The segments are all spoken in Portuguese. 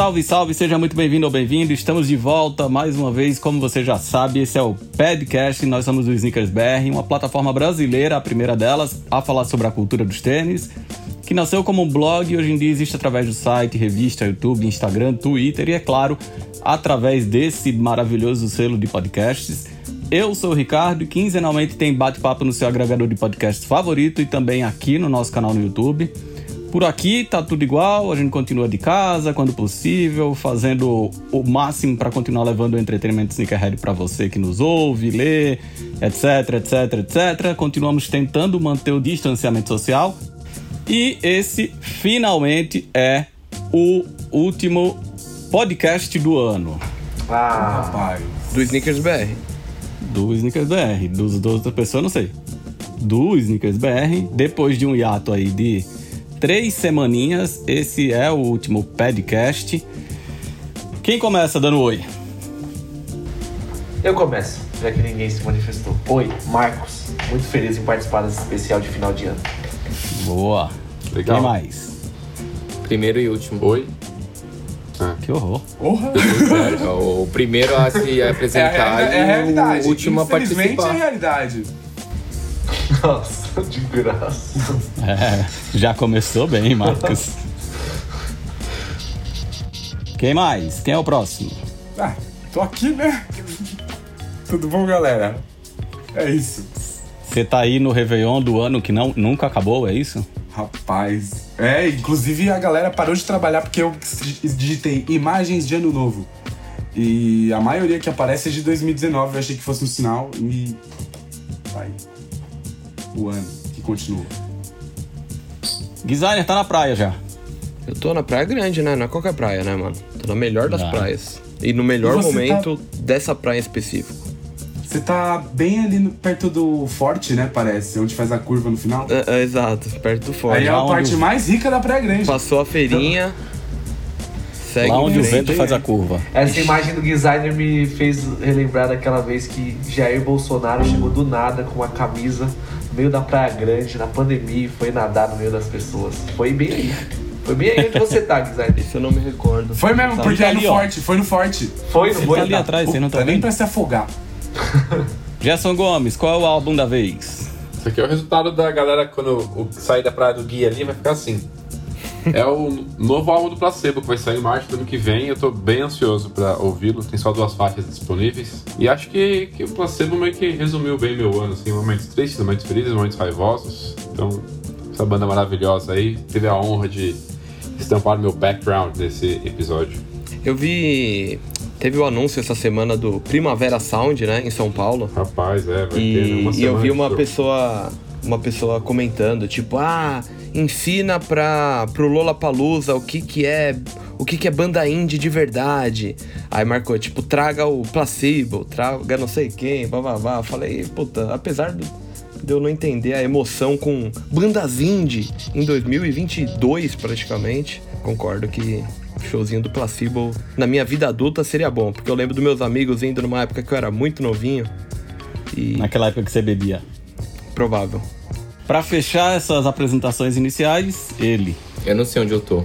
Salve, salve, seja muito bem-vindo ou bem-vindo. Estamos de volta mais uma vez, como você já sabe, esse é o Podcast. Nós somos o Sneakers BR, uma plataforma brasileira, a primeira delas, a falar sobre a cultura dos tênis, que nasceu como um blog e hoje em dia existe através do site, revista, YouTube, Instagram, Twitter e, é claro, através desse maravilhoso selo de podcasts. Eu sou o Ricardo e quinzenalmente tem bate-papo no seu agregador de podcasts favorito e também aqui no nosso canal no YouTube. Por aqui tá tudo igual, a gente continua de casa quando possível, fazendo o máximo para continuar levando o entretenimento sneakerhead para você que nos ouve, lê, etc, etc, etc. Continuamos tentando manter o distanciamento social. E esse finalmente é o último podcast do ano. Ah, rapaz. Do Sneakers BR. Do Sneakers BR. Dos, dos outras pessoas, não sei. Do Sneakers BR, depois de um hiato aí de três semaninhas. Esse é o último podcast. Quem começa dando oi? Eu começo, já que ninguém se manifestou. Oi, Marcos. Muito feliz em participar desse especial de final de ano. Boa. Legal. Quem mais? Primeiro e último. Oi? Que horror. Porra! É, o primeiro a se É, a apresentar é a e o último a Infelizmente é a participar. realidade. Nossa, de graça. É, já começou bem, Marcos. Quem mais? Quem é o próximo? Ah, tô aqui, né? Tudo bom, galera? É isso. Você tá aí no Réveillon do ano que não, nunca acabou, é isso? Rapaz. É, inclusive a galera parou de trabalhar porque eu digitei imagens de ano novo. E a maioria que aparece é de 2019. Eu achei que fosse um sinal e. Vai. O ano que continua. Designer tá na praia já. Eu tô na praia grande, né? Não é qualquer praia, né, mano? Tô na melhor das Não. praias. E no melhor E momento dessa praia em específico. Você tá bem ali no- perto do forte, né? Parece, onde faz a curva no final. É, é, exato, perto do Aí forte. é a parte o- mais rica da Praia Grande. Passou a feirinha. Segue Lá onde o vento faz a curva. Essa imagem do designer me fez relembrar daquela vez que Jair Bolsonaro chegou do nada com uma camisa no meio da Praia Grande, na pandemia, e foi nadar no meio das pessoas. Foi bem aí. Foi bem aí onde você tá, designer. Isso eu não me recordo. Foi mesmo, Tá porque ali, é no ó. forte, foi no forte. Foi, não Você tá ali atrás, você não tá Puta, nem vendo? pra se afogar. Gerson Gomes, qual é o álbum da vez? Isso aqui é o resultado da galera quando o, sair da praia do guia ali vai ficar assim. É o novo álbum do Placebo que vai sair em março do ano que vem. Eu tô bem ansioso pra ouvi-lo. Tem só duas faixas disponíveis. E acho que, que o Placebo meio que resumiu bem meu ano, assim, momentos tristes, momentos felizes, momentos raivosos. Então, essa banda maravilhosa aí teve a honra de estampar meu background nesse episódio. Eu vi. Teve o anúncio essa semana do Primavera Sound, né? Em São Paulo. Rapaz, é, vai ter E, uma e eu semana vi uma pessoa uma pessoa comentando, tipo, ah, ensina pra, pro Lollapalooza o que que é o que que é banda indie de verdade. Aí marcou, tipo, traga o Placebo, traga não sei quem, blá. Falei, puta, apesar de eu não entender a emoção com bandas indie em 2022 praticamente, concordo que o showzinho do Placebo na minha vida adulta seria bom, porque eu lembro dos meus amigos indo numa época que eu era muito novinho. E Naquela época que você bebia. provável. Pra fechar essas apresentações iniciais, ele. Eu não sei onde eu tô.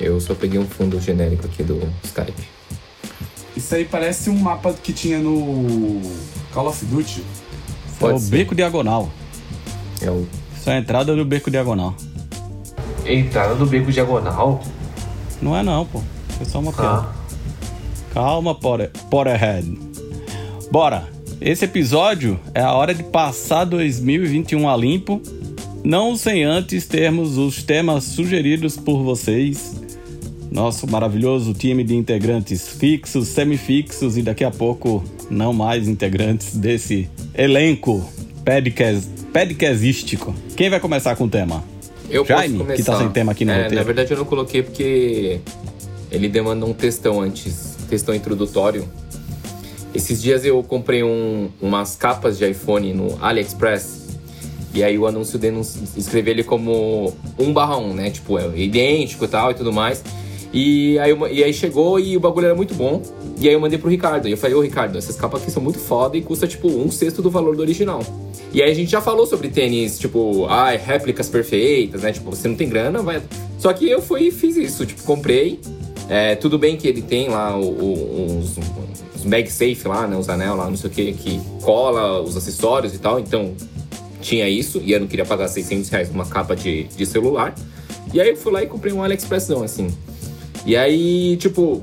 Eu só peguei um fundo genérico aqui do Skype. Isso aí parece um mapa que tinha no Call of Duty. é Pode o ser. Beco Diagonal. É o Isso é a entrada do Beco Diagonal. Entrada no beco diagonal. Não é não, pô. Foi só uma piada. Ah, Calma, Potter- Potterhead. Bora! Esse episódio é a hora de passar 2021 a limpo, não sem antes termos os temas sugeridos por vocês. Nosso maravilhoso time de integrantes fixos, semifixos e daqui a pouco não mais integrantes desse elenco podcast, podcastístico. Quem vai começar com o tema? Eu Jaime, que tá sem tema aqui no é, roteiro. Na verdade eu não coloquei porque ele demanda um textão antes, textão introdutório. Esses dias eu comprei um- umas capas de iPhone no AliExpress. E aí o anúncio escreveu ele como 1 barra 1, né? Tipo, é idêntico e tal e tudo mais. E aí, eu- e aí chegou e o bagulho era muito bom. E aí eu mandei pro Ricardo. E eu falei, ô Ricardo, essas capas aqui são muito foda e custa tipo um sexto do valor do original. E aí a gente já falou sobre tênis, tipo, ai, réplicas perfeitas, né? Tipo, você não tem grana, vai. Só que eu fui e fiz isso, tipo, comprei. É, tudo bem que ele tem lá o, os, os MagSafe lá, né? Os anel lá, não sei o que, que cola os acessórios e tal. Então, tinha isso. E eu não queria pagar 600 reais numa capa de, de celular. E aí eu fui lá e comprei um AliExpressão, assim. E aí, tipo,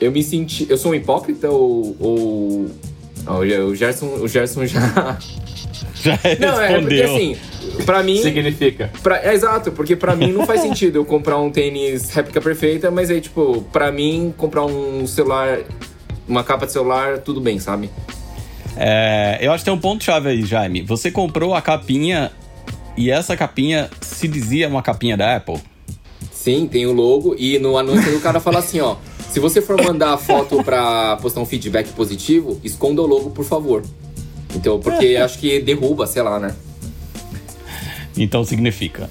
eu me senti... Eu sou um hipócrita ou... ou... o Gerson, o Gerson já... Já Não, é porque respondeu. assim, pra mim... Significa. Pra- é exato, porque pra mim não faz sentido eu comprar um tênis réplica perfeita, mas aí, tipo, pra mim, comprar um celular, uma capa de celular, tudo bem, sabe? É, eu acho que tem um ponto-chave aí, Jaime. Você comprou a capinha e essa capinha se dizia uma capinha da Apple. Sim, tem o logo e no anúncio o cara fala assim, ó. Se você for mandar a foto pra postar um feedback positivo, esconda o logo, por favor. Então, porque acho que derruba, sei lá, né? Então significa.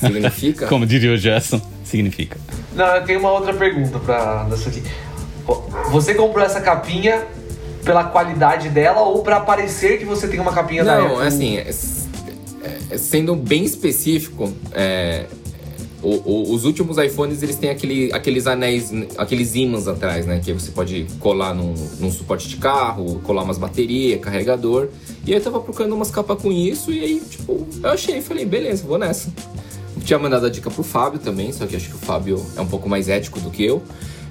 Significa. Como diria o Gerson, significa. Não, eu tenho uma outra pergunta pra nessa aqui. Você comprou essa capinha pela qualidade dela ou pra parecer que você tem uma capinha da Apple? Não, assim, é- é- sendo bem específico, é, o- o- os últimos iPhones eles têm aquele, aqueles anéis, aqueles ímãs atrás, né? Que você pode colar num, num suporte de carro, colar umas baterias, carregador. E aí eu tava procurando umas capas com isso e aí, tipo, eu achei, falei, beleza, vou nessa. Tinha mandado a dica pro Fábio também, só que acho que o Fábio é um pouco mais ético do que eu.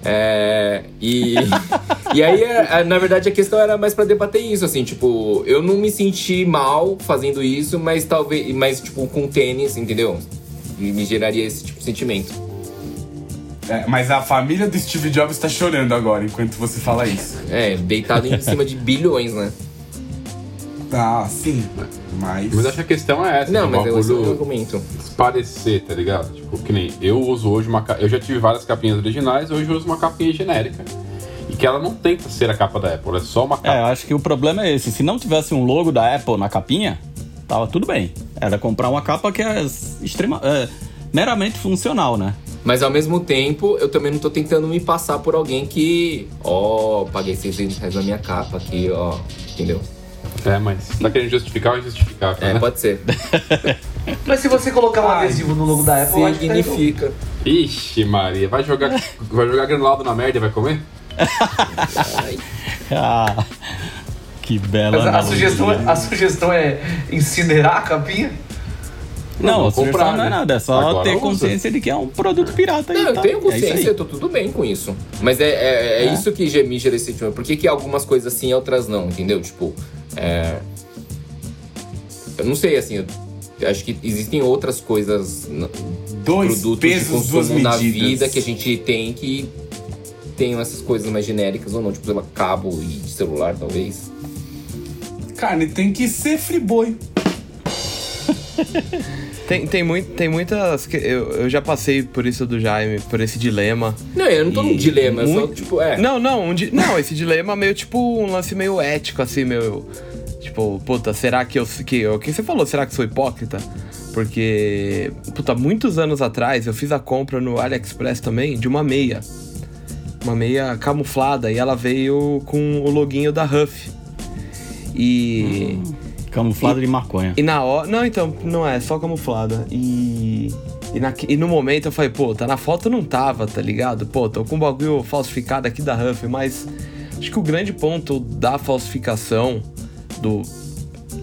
É, e, e aí, é, na verdade, a questão era mais pra debater isso, assim, tipo, eu não me senti mal fazendo isso, mas talvez, mas tipo, com tênis, entendeu? Me me geraria esse tipo de sentimento. É, mas a família do Steve Jobs tá chorando agora enquanto você fala isso. É, deitado em cima de bilhões, né? Ah, sim. Mas. Mas acho que a questão é essa. Não, né? mas o é esse é o argumento. parecer, tá ligado? Tipo, que nem eu uso hoje uma Eu já tive várias capinhas originais, hoje eu uso uma capinha genérica. E que ela não tenta ser a capa da Apple, é só uma É, capa. eu acho que o problema é esse. Se não tivesse um logo da Apple na capinha, tava tudo bem. Era comprar uma capa que é extrema, é, meramente funcional, né? Mas ao mesmo tempo, eu também não tô tentando me passar por alguém que, ó, paguei 600 reais na minha capa aqui, ó, entendeu? É, mas você tá querendo justificar ou injustificar, É, né? pode ser. Mas se você colocar um Ai, adesivo no logo da Apple, tá Significa. Ixi, Maria, vai jogar, vai jogar granulado na merda e vai comer? Ah, que bela. Mas a sugestão, é, a sugestão é incinerar a capinha? Não, Não, a sugestão comprar, não é né? nada, é só Agora ter usa. consciência de que é um produto pirata aí. Não, eu tá? tenho É consciência, aí. eu tô tudo bem com isso. Mas é, é, é É. isso que já me gera esse sentimento. Por que, que algumas coisas sim e outras não, entendeu? Tipo, é... Eu não sei, assim, acho que existem outras coisas, Dois produtos pesos, de consumo na vida que a gente tem que tenham essas coisas mais genéricas ou não, tipo, sei lá, cabo e de celular, talvez. Cara, tem que ser friboi. Tem, tem, muito, tem muitas. que- Eu, eu já passei por isso do Jaime, por esse dilema. Não, eu não tô num dilema, eu só, muito- tipo, é. Não, não, um di- não, esse dilema meio tipo um lance meio ético, assim, meu. Tipo, puta, será que eu. Que, o que você falou? Será que sou hipócrita? Porque, puta, muitos anos atrás eu fiz a compra no AliExpress também de uma meia. Uma meia camuflada e ela veio com o loginho da Huff. E. Camuflado de maconha. E na hora. Não, então, não é, só camuflada. E. E, na, e no momento eu falei, pô, tá na foto não tava, tá ligado? Pô, tô com um bagulho falsificado aqui da Huff, mas acho que o grande ponto da falsificação do.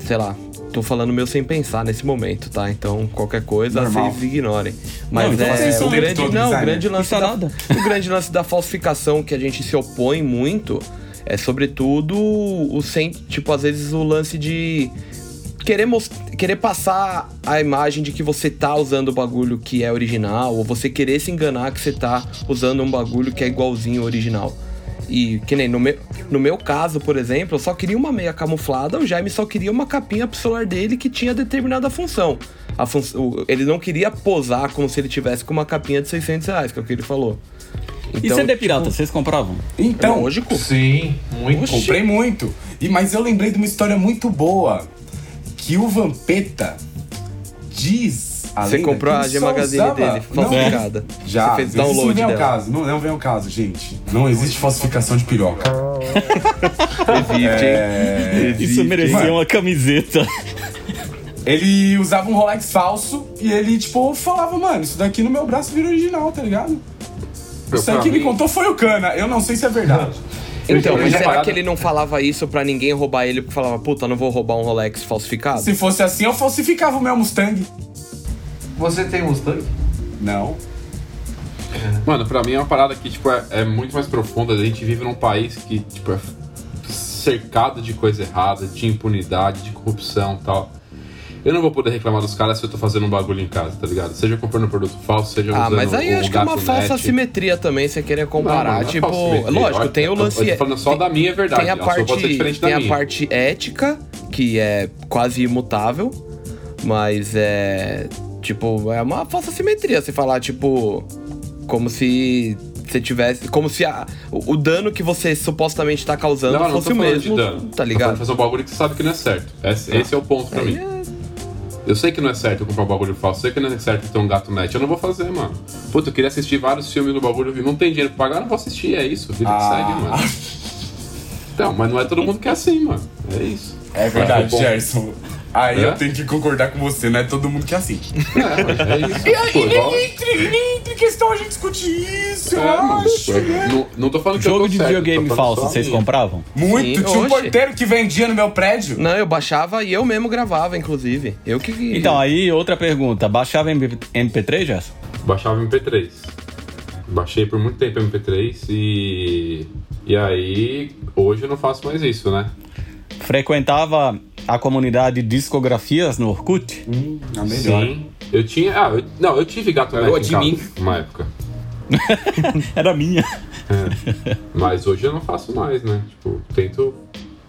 Sei lá, tô falando meu sem pensar nesse momento, tá? Então qualquer coisa Normal. vocês ignorem. Mas então é. vocês são O grande, não, o grande lance é da, nada. o grande lance da falsificação que a gente se opõe muito é, sobretudo, o sem, tipo, às vezes o lance de querer, querer passar a imagem de que você tá usando o bagulho que é original, ou você querer se enganar que você tá usando um bagulho que é igualzinho ao original. E que nem no meu, no meu caso, por exemplo, eu só queria uma meia camuflada, o Jaime só queria uma capinha pro celular dele que tinha determinada função. A fun o- ele não queria posar como se ele tivesse com uma capinha de 600 reais, que é o que ele falou. E CD pirata, vocês compravam? Então, lógico. Sim, muito. comprei muito. E, mas eu lembrei de uma história muito boa. Que o Vampeta diz. a Você comprou que a G Magazine usava- dele, Não, falsificada. Já, Você fez isso não download vem ao dela. caso, não, não vem ao caso, gente. Não existe falsificação de piroca. Existe? É, Isso existe, merecia mano. uma camiseta. Ele usava um Rolex falso e ele, tipo, falava, mano, isso daqui no meu braço vira original, tá ligado? Isso aí pra quem me contou foi o Cana. Eu não sei se é verdade. Então, mas será parado- que ele não falava isso pra ninguém roubar ele porque falava, puta, não vou roubar um Rolex falsificado? Se fosse assim, eu falsificava o meu Mustang. Você tem Mustang? Não. Mano, pra mim é uma parada que, tipo, é, é muito mais profunda. A gente vive num país que, tipo, é cercado de coisa errada, de impunidade, de corrupção e tal. Eu não vou poder reclamar dos caras se eu tô fazendo um bagulho em casa, tá ligado? Seja comprando produto falso, seja Ah, usando mas aí o acho que é uma falsa net. simetria também, você querer comparar. Não, não é tipo, lógico, tem o lance. eu tô falando só tem- da minha, é verdade. Tem a pode parte, tem a minha. parte ética, que é quase imutável, mas é. Tipo, é uma falsa simetria você falar, tipo. Como se você tivesse. Como se a- o, o dano que você supostamente tá causando Não, não fosse o falando mesmo. de dano. Tá ligado? fazer um bagulho que você sabe que não é certo. Esse, esse é o ponto pra mim. Eu sei que não é certo eu comprar um bagulho falso, eu sei que não é certo ter um gato net. Eu não vou fazer, mano. Puta, eu queria assistir vários filmes no bagulho, não tem dinheiro pra pagar, não vou assistir, é isso. Vida que Ah. segue, mano. Então, mas não é todo mundo que é assim, mano. É isso. É verdade, Bom. Gerson. Aí É? eu tenho que concordar com você, não é todo mundo que é assim. É, é isso. Pô, igual- entre, nem entre questão a gente discutir isso, eu É, mano, acho. é, não, não tô falando que eu Jogo tô de videogame falso, vocês minha. compravam? Muito, Sim, tinha um porteiro que vendia no meu prédio. Não, eu baixava e eu mesmo gravava, inclusive. Eu que. Então, aí outra pergunta. Baixava MP- MP3, Gerson? Baixava MP3. Baixei por muito tempo MP3 e. E aí, hoje eu não faço mais isso, né? Frequentava a comunidade Discografias no Orkut? Hum, a melhor. Sim. Eu tinha. Ah, eu- não, eu tive gato Eu em admin. casa, uma época. Era minha. É. Mas hoje eu não faço mais, né? Tipo, tento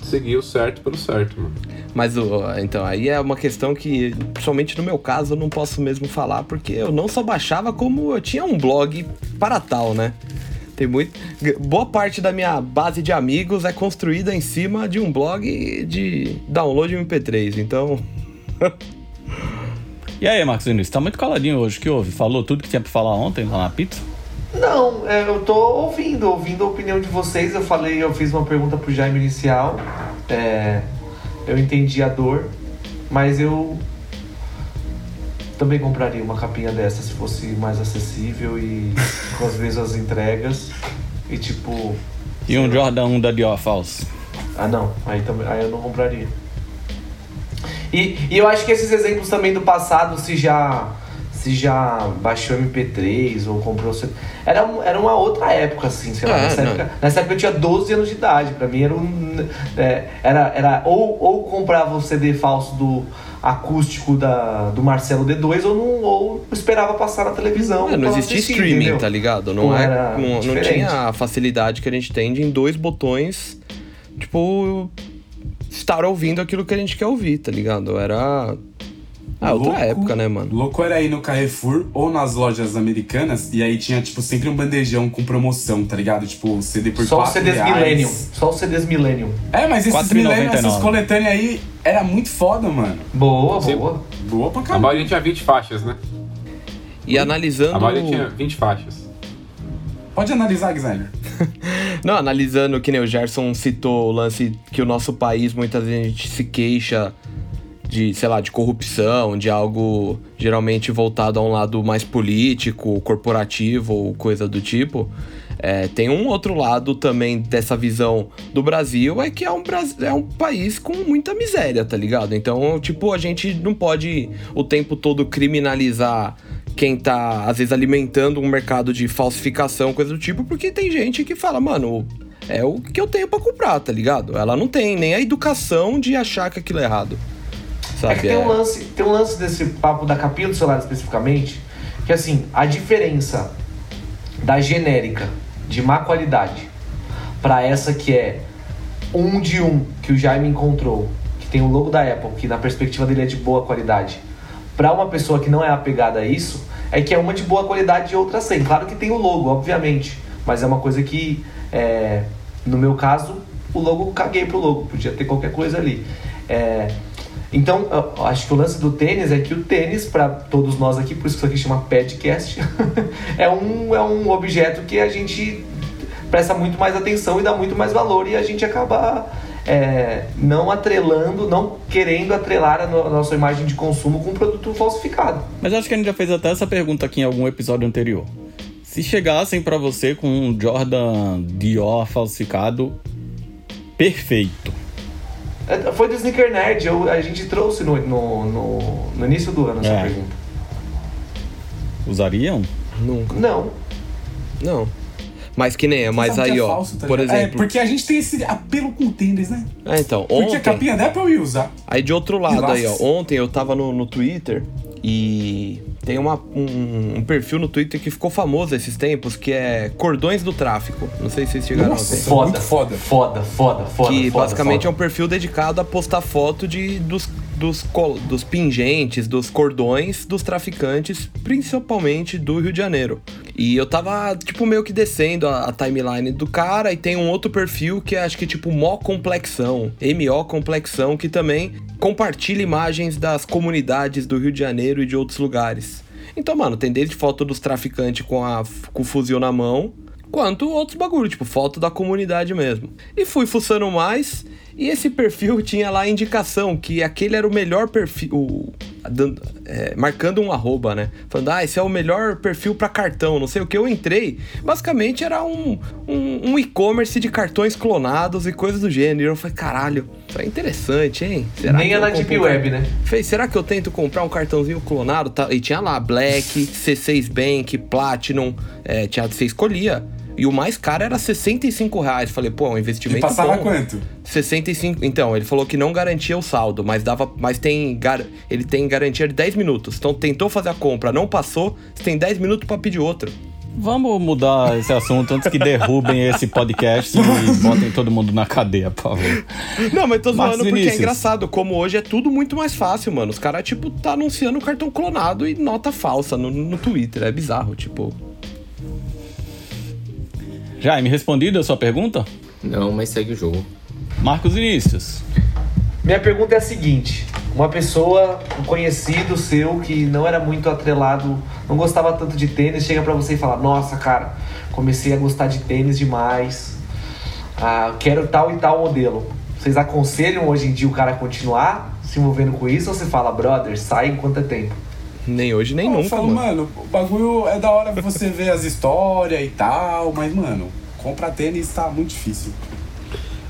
seguir o certo pelo certo, mano. Mas o, então, aí é uma questão que, principalmente no meu caso, eu não posso mesmo falar, porque eu não só baixava, como eu tinha um blog para tal, né? Tem muito. Boa parte da minha base de amigos é construída em cima de um blog de download MP3. Então. E aí, Marcos Vinícius, tá muito caladinho hoje. O que houve? Falou tudo que tinha pra falar ontem lá na pizza? Não, é, eu tô ouvindo, ouvindo a opinião de vocês. Eu falei, eu fiz uma pergunta pro Jaime inicial. É, eu entendi a dor, mas eu também compraria uma capinha dessa se fosse mais acessível e com as mesmas entregas. E tipo, E um Jordan 1 da Dior falso? ah não, aí, também, aí eu não compraria. E, e eu acho que esses exemplos também do passado, se já se já baixou MP3 ou comprou. Era, era uma outra época, assim, sei lá. É, nessa, não. época, nessa época eu tinha 12 anos de idade. Pra mim era um. é, era, era ou, ou comprava o CD falso do acústico da, do Marcelo D2 ou, não, ou esperava passar na televisão. É, não existia assistir, streaming, entendeu? tá ligado? Não, é, não, não diferente. tinha a facilidade que a gente tem de em dois botões, tipo, estar ouvindo aquilo que a gente quer ouvir, tá ligado? Era. Ah, outra Louco- época, né, mano? Louco era ir no Carrefour ou nas lojas americanas e aí tinha, tipo, sempre um bandejão com promoção, tá ligado? Tipo, CD por Só 4 CDs reais. Millennium. Só os CDs Millennium. É, mas esses 4,99. Millennium, essas coletâneas aí, era muito foda, mano. Boa, Sim. boa. Boa pra A caralho. maioria tinha 20 faixas, né? E analisando. A maioria tinha 20 faixas. Pode analisar, designer. Não, analisando que nem o Gerson citou o lance que o nosso país muitas vezes a gente se queixa de, sei lá, de corrupção, de algo geralmente voltado a um lado mais político, corporativo ou coisa do tipo. É, tem um outro lado também dessa visão do Brasil, é que é um, é um país com muita miséria, tá ligado? Então, tipo, a gente não pode o tempo todo criminalizar quem tá, às vezes, alimentando um mercado de falsificação, coisa do tipo, porque tem gente que fala, mano, é o que eu tenho pra comprar, tá ligado? Ela não tem nem a educação de achar que aquilo é errado. Sabe? É que tem um, lance, tem um lance desse papo da capinha do celular especificamente, que assim, a diferença da genérica de má qualidade para essa que é um de um que o Jaime encontrou, que tem o logo da Apple, que na perspectiva dele é de boa qualidade, para uma pessoa que não é apegada a isso, é que é uma de boa qualidade e outra sem. Claro que tem o logo, obviamente, mas é uma coisa que, é, no meu caso, o logo caguei pro logo, podia ter qualquer coisa ali. É, então, acho que o lance do tênis é que o tênis, para todos nós aqui, por isso que isso aqui chama podcast, é, um, é um objeto que a gente presta muito mais atenção e dá muito mais valor e a gente acaba é, não atrelando, não querendo atrelar a, no- a nossa imagem de consumo com um produto falsificado. Mas acho que a gente já fez até essa pergunta aqui em algum episódio anterior. Se chegassem pra você com um Jordan Dior falsificado perfeito, Foi do Sneaker Nerd, eu- a gente trouxe no, no, no- no início do ano essa É. pergunta. usariam? Nunca. Não. Não. Mas que nem é, mas aí, é ó. falso, tá por ligado? É, exemplo. porque a gente tem esse apelo com tênis, né? É, então, Porque ontem. a capinha da Apple eu ia usar. Aí de outro lado aí, ó. Ontem eu tava no, no Twitter e tem uma, um, um perfil no Twitter que ficou famoso esses tempos, que é Cordões do Tráfico. Não sei se vocês chegaram Nossa, a ver. Foda, muito foda. Foda, foda, foda. que foda, basicamente foda. é um perfil dedicado a postar foto de, dos, dos, dos pingentes, dos cordões dos traficantes, principalmente do Rio de Janeiro. E eu tava, tipo, meio que descendo a, a timeline do cara e tem um outro perfil que é, acho que, tipo, Mó Complexão, MO Complexão, que também compartilha imagens das comunidades do Rio de Janeiro e de outros lugares. Então, mano, tem desde foto dos traficantes com, a, com o fuzil na mão, quanto outros bagulho, tipo foto da comunidade mesmo. E fui fuçando mais, e esse perfil tinha lá a indicação que aquele era o melhor perfil, o- dando- é, marcando um arroba, né? Falando, ah, esse é o melhor perfil pra cartão, não sei o que. Eu entrei, basicamente era um, um, um e-commerce de cartões clonados e coisas do gênero. Eu falei, caralho, isso é interessante, hein? Será Nem é na Deep um Web, né? Fez, será que eu tento comprar um cartãozinho clonado? Tá, E tinha lá Black, C6 Bank, Platinum, é, tinha, você escolhia. E o mais caro era 65 reais. Falei, pô, é um E investimento passava bom. quanto? 65. Então, ele falou que não garantia o saldo, mas dava. Mas tem. gar- Ele tem garantia de 10 minutos. Então tentou fazer a compra, não passou, você tem 10 minutos pra pedir outro. Vamos mudar esse assunto antes que derrubem esse podcast e botem todo mundo na cadeia, por favor. Não, mas tô Marcos zoando porque é Vinícius. engraçado. Como hoje é tudo muito mais fácil, mano. Os caras, tipo, tá anunciando cartão clonado e nota falsa no, no Twitter. É bizarro, tipo. Jaime, respondido a sua pergunta? Não, mas segue o jogo. Marcos Vinícius. Minha pergunta é a seguinte: uma pessoa, um conhecido seu que não era muito atrelado, não gostava tanto de tênis, chega pra você e fala: Nossa, cara, comecei a gostar de tênis demais, ah, quero tal e tal modelo. Vocês aconselham hoje em dia o cara a continuar se envolvendo com isso ou você fala, brother, sai enquanto é tempo? Nem hoje, nem eu nunca, falo, mano. mano, o bagulho é da hora você ver as histórias e tal, mas, mano, comprar tênis tá muito difícil.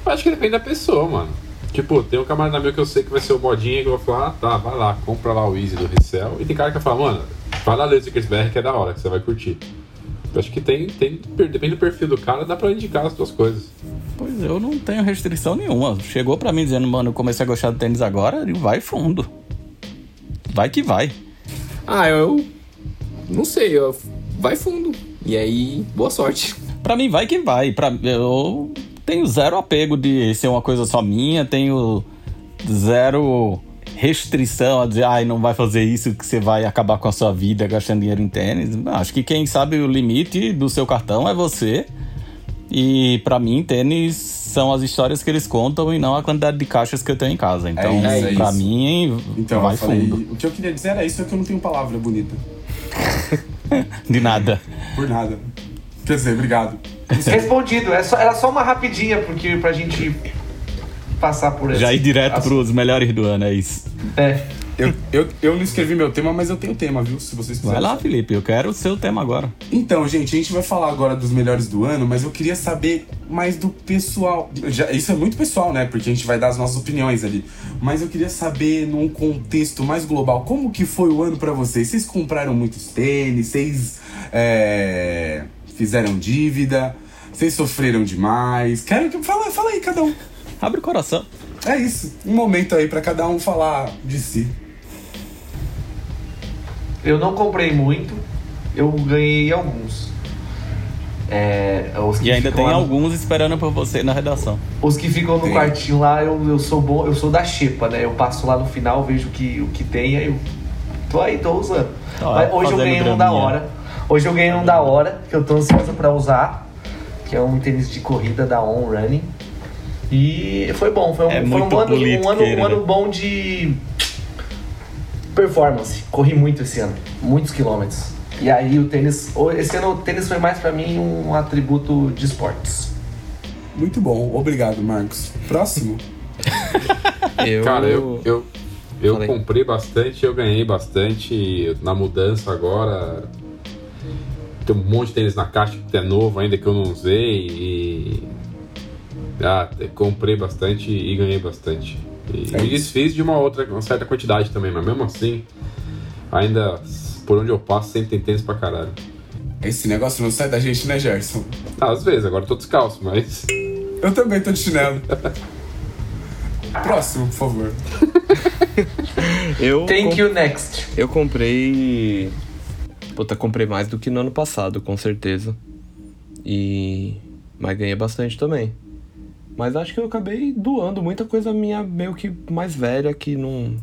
Eu acho que depende da pessoa, mano. Tipo, tem um camarada meu que eu sei que vai ser o modinha que eu vou falar, ah, tá, vai lá, compra lá o Easy do Resell. E tem cara que vai falar, mano, vai lá ler o que é da hora, que você vai curtir. Eu acho que tem, tem, depende do perfil do cara, dá pra indicar as duas coisas. Pois eu não tenho restrição nenhuma. Chegou pra mim dizendo, mano, eu comecei a gostar do tênis agora, e vai fundo. Vai que vai. Ah, eu. Não sei, eu... vai fundo. E aí, boa sorte. Pra mim, vai que vai. Pra, eu tenho zero apego de ser uma coisa só minha, tenho zero restrição a dizer, ai, não vai fazer isso que você vai acabar com a sua vida gastando dinheiro em tênis. Acho que quem sabe o limite do seu cartão é você. E pra mim, tênis são as histórias que eles contam e não a quantidade de caixas que eu tenho em casa. Então, isso, é pra isso. mim, Então, vai falei, fundo. o que eu queria dizer era isso, é que eu não tenho palavra bonita. De nada. Por nada. Quer dizer, obrigado. Respondido, é só- era só uma rapidinha porque pra gente passar por Já ir direto pros melhores do ano, é isso. É. Eu, eu, eu não escrevi meu tema, mas eu tenho tema, viu? Se vocês Vai quiserem. lá, saber. Felipe, eu quero o seu tema agora. Então, gente, a gente vai falar agora dos melhores do ano, mas eu queria saber mais do pessoal. Já- isso é muito pessoal, né? Porque a gente vai dar as nossas opiniões ali. Mas eu queria saber, num contexto mais global, como que foi o ano pra vocês? Vocês compraram muitos tênis? Vocês é, fizeram dívida? Vocês sofreram demais? Quero que. Fala, fala aí, cada um. Abre o coração. É isso. Um momento aí pra cada um falar de si. Eu não comprei muito, eu ganhei alguns. É, os que E ainda tem lá- alguns esperando por você na redação. Os que ficam no Tem. quartinho lá, eu, eu sou bom, eu sou da xepa, né? Eu passo lá no final, vejo que, o que tem, aí eu tô aí, tô usando. Tá, Mas hoje eu ganhei um da hora. Hoje eu ganhei um da hora, que eu tô ansioso pra usar, que é um tênis de corrida da On Running. E foi bom, foi um, É foi um ano, um, ano, um ano bom de performance. Corri muito esse ano, muitos quilômetros. E aí o tênis, esse ano o tênis foi mais pra mim um atributo de esportes. Muito bom. Obrigado, Marcos. Próximo. Eu... Cara, eu, eu, eu Falei. comprei bastante, eu ganhei bastante na mudança agora. tem um monte de tênis na caixa que é novo ainda que eu não usei e. Ah, comprei bastante e ganhei bastante. E É me desfiz de uma outra, uma certa quantidade também, mas mesmo assim, ainda por onde eu passo sempre tem tênis pra caralho. Esse negócio não sai da gente, né, Gerson? Ah, às vezes, agora eu tô descalço, mas. Eu também tô de chinelo. Próximo, por favor. Eu, Thank com- you, next. eu comprei. Puta, comprei mais do que no ano passado, com certeza. E. Mas ganhei bastante também. Mas acho que eu acabei doando muita coisa minha meio que mais velha que não.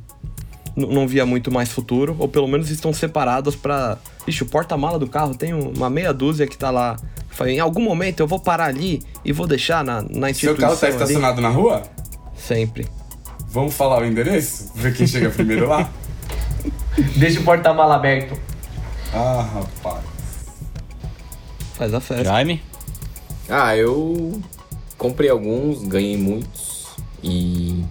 Não via muito mais futuro, ou pelo menos estão separadas pra. Ixi, o porta-mala do carro tem uma meia dúzia que tá lá. Falei, em algum momento eu vou parar ali e vou deixar na, na Seu instituição. carro tá ali. estacionado na rua? Sempre. Vamos falar o endereço? Ver quem chega primeiro lá? Deixa o porta-mala aberto. Ah, rapaz. Faz a festa. Jaime? Ah, eu comprei alguns, ganhei muitos e.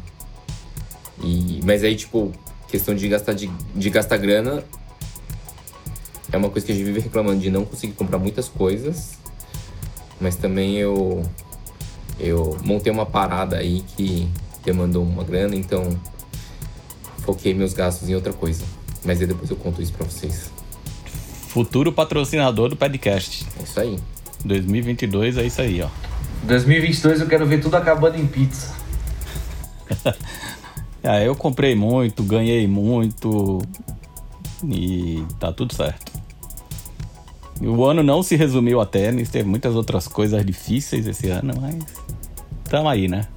e mas aí, tipo, questão de gastar, de, de gastar grana é uma coisa que a gente vive reclamando de não conseguir comprar muitas coisas, mas também eu. Eu montei uma parada aí que demandou uma grana, então foquei meus gastos em outra coisa. Mas aí depois eu conto isso pra vocês. Futuro patrocinador do podcast. É isso aí. 2022 é isso aí, ó. 2022 eu quero ver tudo acabando em pizza. É, eu comprei muito, ganhei muito e tá tudo certo. O ano não se resumiu a tênis, teve muitas outras coisas difíceis esse ano, mas tamo aí, né?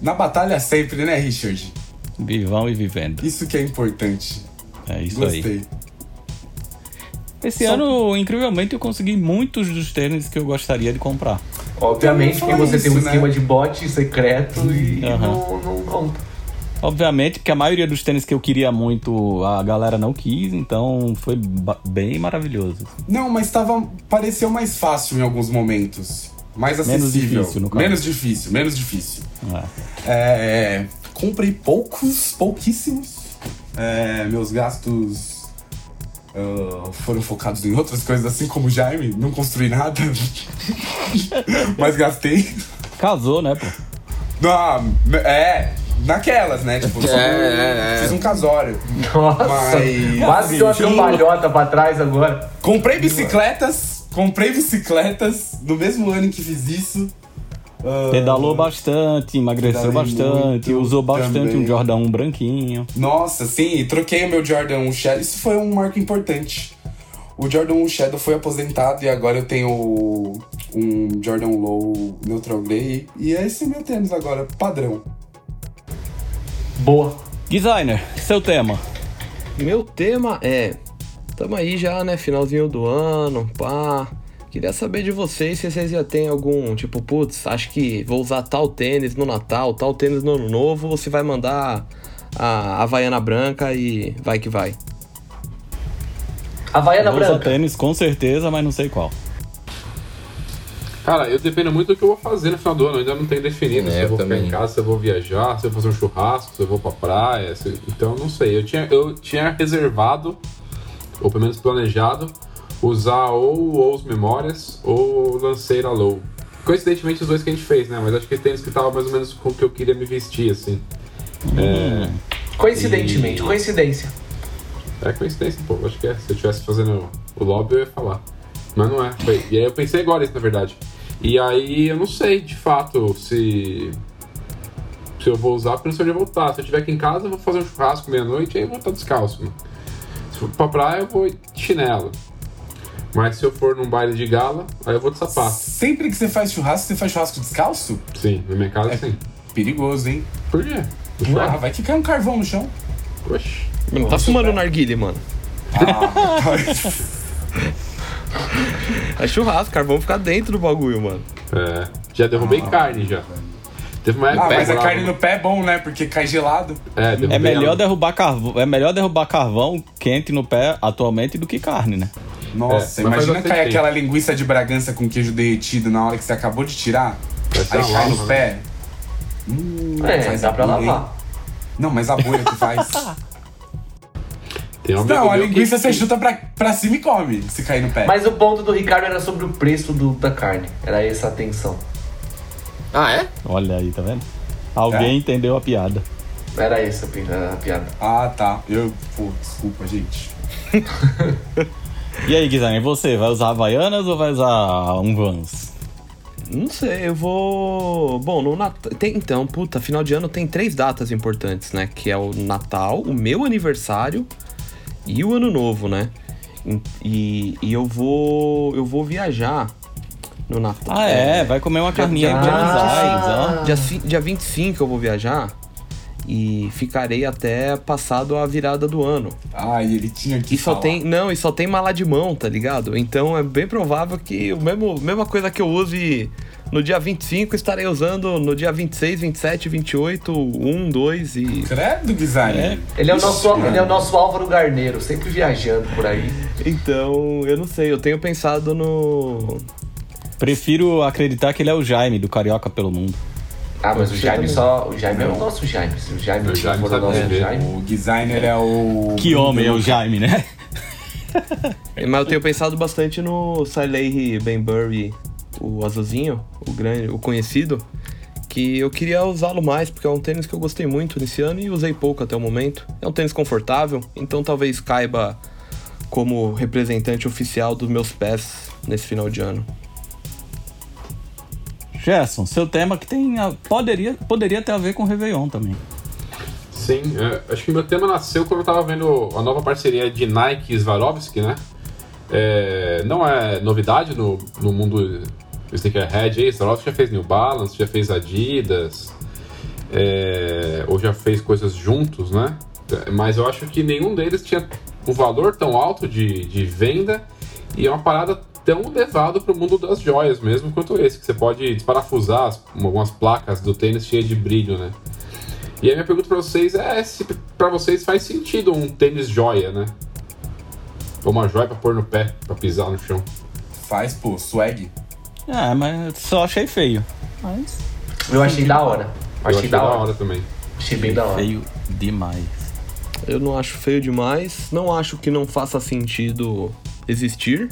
Na batalha sempre, né, Richard? Vivão e vivendo. Isso que é importante. É isso aí. Gostei. Esse Só- ano, incrivelmente, eu consegui muitos dos tênis que eu gostaria de comprar. Obviamente que você tem um isso, né? esquema de bot secreto e Aham. não, não conta. Obviamente, porque a maioria dos tênis que eu queria muito, a galera não quis, então foi bem maravilhoso. Não, mas tava. Pareceu mais fácil em alguns momentos. Mais Menos acessível. difícil, no caso. Menos difícil, menos difícil. É. É, comprei poucos, pouquíssimos. É, meus gastos ah, foram focados em outras coisas, assim como o Jaime. Não construí nada, mas gastei. Casou, né, pô? Não, é, naquelas, né? Tipo, só- É, é, é. fiz um casório. Nossa, Mas- quase deu uma cambalhota pra trás agora. Comprei bicicletas, comprei bicicletas no mesmo ano em que fiz isso. Ah, Pedalou bastante, emagreceu pedalei bastante, muito usou bastante também. um Jordan 1 branquinho. Nossa, sim, troquei o meu Jordan 1 Shadow. Isso foi um marco importante. O Jordan 1 Shadow foi aposentado e agora eu tenho um Jordan Low Neutral Grey. E é esse meu tênis agora, padrão. Boa. Designer, seu tema. Meu tema é. Tamo aí já, né? Finalzinho do ano, pá. Queria saber de vocês se vocês já têm algum, tipo, putz, acho que vou usar tal tênis no Natal, tal tênis no Ano Novo, ou se vai mandar a Havaiana branca e vai que vai. Havaiana Vou usar branca. tênis com certeza, mas não sei qual. Cara, eu dependo muito do que eu vou fazer no final do ano. Eu ainda não tenho definido É, se eu vou ficar também. em casa, se eu vou viajar, se eu vou fazer um churrasco, se eu vou pra praia. se- Então, não sei. Eu tinha, eu tinha reservado, ou pelo menos planejado, usar ou, ou os memórias ou Lanceira Low. Coincidentemente, os dois que a gente fez, né? Mas acho que tênis que tava mais ou menos com o que eu queria me vestir, assim. Coincidentemente, E- coincidência. É coincidência, pô. Acho que é. Se eu estivesse fazendo o lobby, eu ia falar. Mas não é. Foi. E aí eu pensei agora isso, na verdade. E aí eu não sei, de fato, se. Se eu vou usar, porque não sei onde eu vou estar. Se eu estiver aqui em casa, eu vou fazer um churrasco meia-noite e aí eu vou estar descalço. Mano. Se for pra praia, eu vou de chinelo. Mas se eu for num baile de gala, aí eu vou de sapato. Sempre que você faz churrasco, você faz churrasco descalço? Sim, na minha É. casa, sim. Perigoso, hein? Por quê? Ah, vai que cai um carvão no chão. Oxi. Não tá fumando narguile, mano. É churrasco, carvão fica dentro do bagulho, mano. É. Já derrubei carne já. Teve uma época Ah, que eu mas a morava carne no pé é bom, né? Porque cai gelado. É, derrubei É melhor ela. derrubar carvão, é melhor derrubar carvão quente no pé atualmente do que carne, né? Nossa, É, imagina cair aquela linguiça de Bragança com queijo derretido na hora que você acabou de tirar. Vai ser Aí cai no lava, pé. Hum, É, faz dá pra hein? lavar. Não, mas a bolha que faz. Tem um Não, a linguiça que- você chuta pra, pra cima e come, se cair no pé. Mas o ponto do Ricardo era sobre o preço do- da carne. Era essa a atenção. Ah, é? Olha aí, tá vendo? Alguém É. entendeu a piada. Era essa a piada. Ah, tá. Eu. Pô, desculpa, gente. E aí, Guilherme, você? Vai usar Havaianas ou vai usar um Vans? Não sei, eu vou. Bom, no Natal. Tem, então, puta, final de ano tem três datas importantes, né? Que é o Natal, o meu aniversário e o Ano Novo, né? E, e- eu vou. Eu vou viajar no Natal. Ah, é, vai comer uma carninha em Buenos Aires, ó. Dia, dia 25 eu vou viajar e ficarei até passado a virada do ano. Ah, e ele tinha que. E só falar. tem. Não, e só tem mala de mão, tá ligado? Então é bem provável que o mesmo mesma coisa que eu use no dia 25 estarei usando no dia 26, 27, 28, 1, 2 e. Credo, designer. Ele é, o nosso, ele é o nosso Álvaro Garneiro, sempre viajando por aí. Então, eu não sei, eu tenho pensado no. Prefiro acreditar que ele é o Jaime, do Carioca pelo Mundo. Ah, mas o Jaime só. O Jaime é o nosso Jaime. O Jaime O Jaime for o sabe nosso. Jaime. O designer é o. Que homem é o Jaime, né? Mas eu tenho pensado bastante no Siley Benbury, o azulzinho, o grande, o conhecido. Que eu queria usá-lo mais, porque é um tênis que eu gostei muito nesse ano e usei pouco até o momento. É um tênis confortável, então talvez caiba como representante oficial dos meus pés nesse final de ano. Gerson, seu tema que tem. Poderia, poderia ter a ver com o Réveillon também. Sim, é, acho que meu tema nasceu quando eu tava vendo a nova parceria de Nike e Swarovski, né? É, não é novidade no, no mundo sneakerhead aí, Swarovski já fez New Balance, já fez Adidas, é, ou já fez coisas juntos, né? É, Mas eu acho que nenhum deles tinha um valor tão alto de, de venda e é uma parada tão levado para o mundo das joias mesmo quanto esse, que você pode desparafusar as- algumas placas do tênis cheias de brilho, né? E a minha pergunta pra vocês é se pra vocês faz sentido um tênis joia, né? Ou uma joia pra pôr no pé, pra pisar no chão. Faz, pô, swag. É, mas só achei feio. Mas Eu achei da hora. Eu Achei achei da hora. também. Achei bem da hora. feio demais. Eu não acho feio demais, não acho que não faça sentido existir.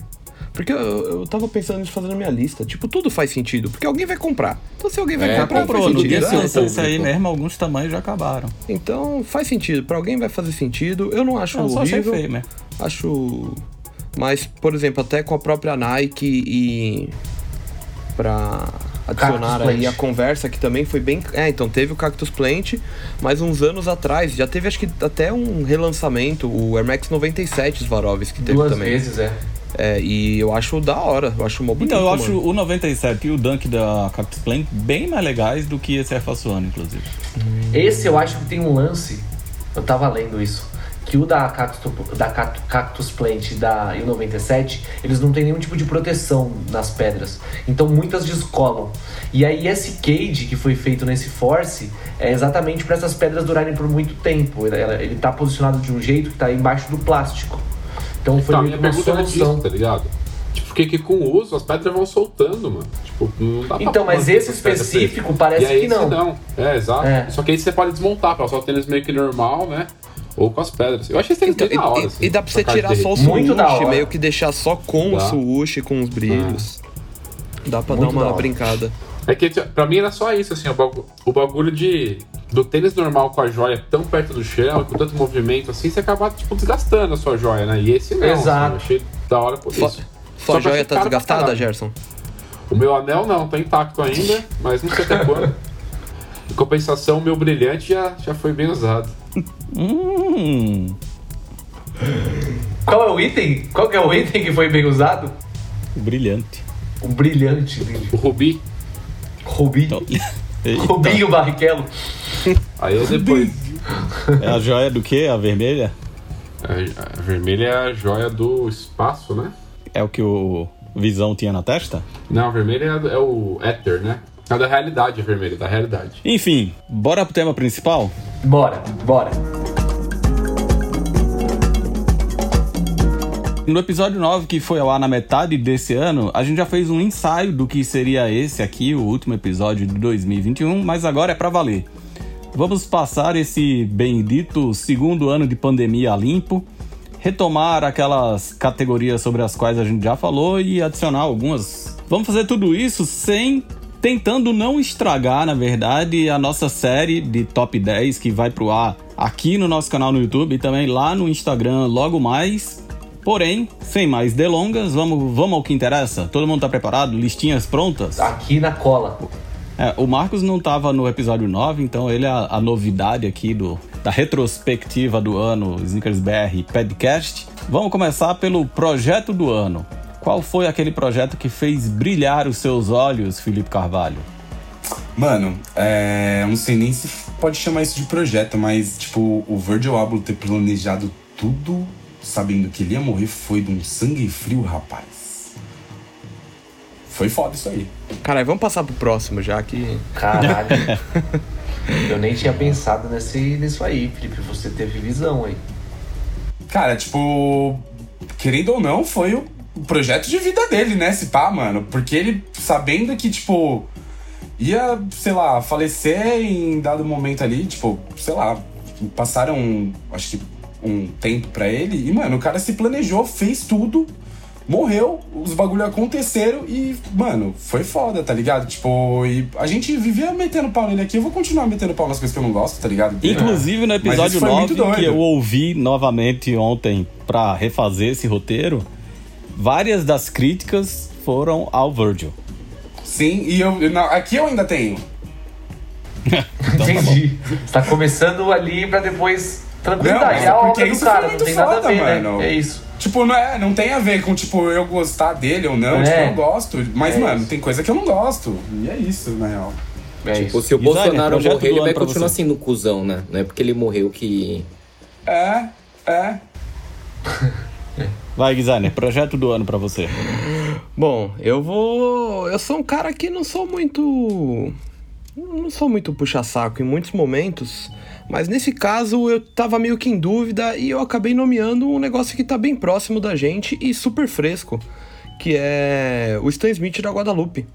Porque eu, eu tava pensando nisso fazendo minha lista. Tipo, tudo faz sentido, porque alguém vai comprar. Então se alguém vai É, comprar, Comprou, faz no sentido. dia Ah, isso aí mesmo, alguns tamanhos já acabaram. Então faz sentido. Pra alguém vai fazer sentido. Eu não acho Eu só achei horrível. feio mesmo. Acho. Mas, por exemplo, até com a própria Nike e. Pra adicionar Cactus aí Plant. a conversa que também foi bem. É, então teve o Cactus Plant, mas uns anos atrás já teve acho que até um relançamento, o Air Max 97 Swarovski que teve Duas também. vezes, é. É, e eu acho da hora, eu acho mó bonito. Então, eu acho mano. o 97 e o Dunk da Cactus Plant bem mais legais do que esse Air Force One, inclusive. Esse eu acho que tem um lance. Eu tava lendo isso. Que o da Cactus, da Cact- Cactus Plant e da e o 97, eles não tem nenhum tipo de proteção nas pedras. Então muitas descolam. E aí esse cage que foi feito nesse Force é exatamente para essas pedras durarem por muito tempo. Ele, ele tá posicionado de um jeito que tá embaixo do plástico. Então foi meio minha que pergunta era solução. disso, tá ligado? Tipo, porque que com o uso as pedras vão soltando, mano. Tipo, não dá pra Então, mas esse específico parece e aí que não. esse não. É, exato. É. Só que aí você pode desmontar, pra usar o tênis meio que normal, né? Ou com as pedras. Eu achei esse tênis Então, bem da hora, e, assim, e dá pra você tirar só o hora. meio que deixar só com o Dá. swoosh, com os brilhos. Dá pra Muito dar da uma hora. brincada. É que pra mim era só isso, assim, o bagulho, o bagulho de. Do tênis normal com a joia tão perto do chão, com tanto movimento assim, você acaba, tipo, desgastando a sua joia, né? E esse não, Exato. assim, eu achei da hora por isso. sua joia tá desgastada. Gerson? O meu anel não, tá intacto ainda, mas não sei até quando. Em compensação, o meu brilhante já, já foi bem usado. Hum. Qual é o item? Qual que é o item que foi bem usado? Brilhante. O brilhante. O rubi, Rubi. Então, eita, Rubinho Barrichello. aí eu depois. é a joia do quê? A vermelha? A, a vermelha é a joia do espaço, né? É o que o Visão tinha na testa? Não, a vermelha é, é o éter, né? É da realidade, a vermelha, da realidade. Enfim, bora pro tema principal? Bora, bora. No episódio 9, que foi ao ar na metade desse ano, a gente já fez um ensaio do que seria esse aqui, o último episódio de 2021, mas agora é pra valer. Vamos passar esse bendito segundo ano de pandemia limpo retomar aquelas categorias sobre as quais a gente já falou e adicionar algumas. Vamos fazer tudo isso sem tentando não estragar, na verdade, a nossa série de top 10 que vai pro ar aqui no nosso canal no YouTube e também lá no Instagram logo mais. Porém, sem mais delongas, vamos, vamos ao que interessa. Todo mundo tá preparado? Listinhas prontas? Aqui na cola. É, o Marcos não estava no episódio 9, então ele é a, a, novidade aqui do, da retrospectiva do ano Snickers BR Podcast. Vamos começar pelo projeto do ano. Qual foi aquele projeto que fez brilhar os seus olhos, Felipe Carvalho? Mano, é, não sei nem se pode chamar isso de projeto, mas tipo, o Virgil Abloh ter planejado tudo sabendo que ele ia morrer foi de um sangue frio, rapaz. Foi foda isso aí. Caralho, vamos passar pro próximo já que. Caralho. Eu nem tinha pensado nesse, nisso aí, Felipe. Você teve visão aí. Cara, tipo, querendo ou não, foi o projeto de vida dele, né? Se pá, mano. Porque ele, sabendo que, tipo, ia, sei lá, falecer em dado momento ali, tipo, sei lá, passaram, acho que um tempo para ele. E, mano, o cara se planejou, fez tudo morreu, os bagulho aconteceram e, mano, foi foda, tá ligado? Tipo, e a gente vivia metendo pau nele aqui, eu vou continuar metendo pau nas coisas que eu não gosto, tá ligado? Inclusive no episódio 9, que eu ouvi novamente ontem pra refazer esse roteiro, várias das críticas foram ao Virgil. Sim, e eu, não, aqui eu ainda tenho. então, Entendi. Tá, tá começando ali pra depois tranquilidade. Não, é a obra do cara, não tem foda, nada a ver, né? mano. né? É isso. Tipo, não, é, não tem a ver com, tipo, eu gostar dele ou não. É. Tipo, eu gosto. Mas, é mano, isso. tem coisa que eu não gosto. E é isso, na real. É tipo, isso. se o Bolsonaro morrer, ele vai continuar sendo cuzão, né? Não é porque ele morreu que. É, é. Vai, Guizane, projeto do ano para você. Bom, eu vou. Eu sou um cara que não sou muito. Não sou muito puxa-saco em muitos momentos. Mas nesse caso eu tava meio que em dúvida e eu acabei nomeando um negócio que tá bem próximo da gente e super fresco, que é o Stan Smith da Guadalupe.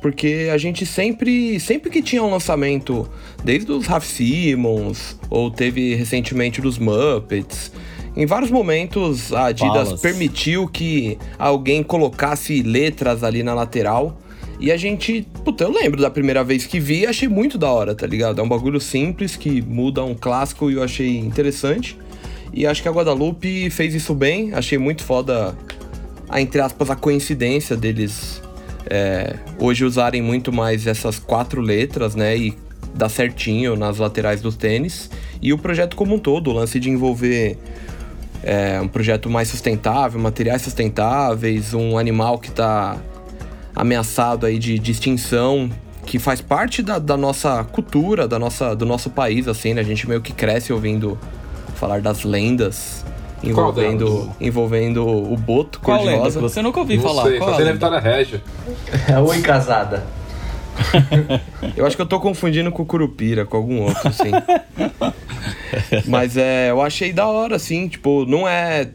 Porque a gente sempre, sempre que tinha um lançamento, desde os Raf Simmons, ou teve recentemente dos Muppets, em vários momentos a Adidas permitiu que alguém colocasse letras ali na lateral e a gente, puta, eu lembro da primeira vez que vi, achei muito da hora, tá ligado? É um bagulho simples que muda um clássico e eu achei interessante. E acho que a Guadalupe fez isso bem, achei muito foda, a, entre aspas, a coincidência deles é, hoje usarem muito mais essas quatro letras, né? E dar certinho nas laterais dos tênis. E o projeto como um todo, o lance de envolver é, um projeto mais sustentável, materiais sustentáveis, um animal que está ameaçado aí de, de extinção, que faz parte da, da, nossa cultura, da nossa, do nosso país, assim, né? A gente meio que cresce ouvindo falar das lendas envolvendo, envolvendo o Boto Qual lenda que você nunca ouviu Não falar? Sei, Qual só Vitória Régia. Oi, casada. eu acho que eu tô confundindo com o Curupira, com algum outro, assim. Mas é, eu achei da hora, assim, tipo, não é...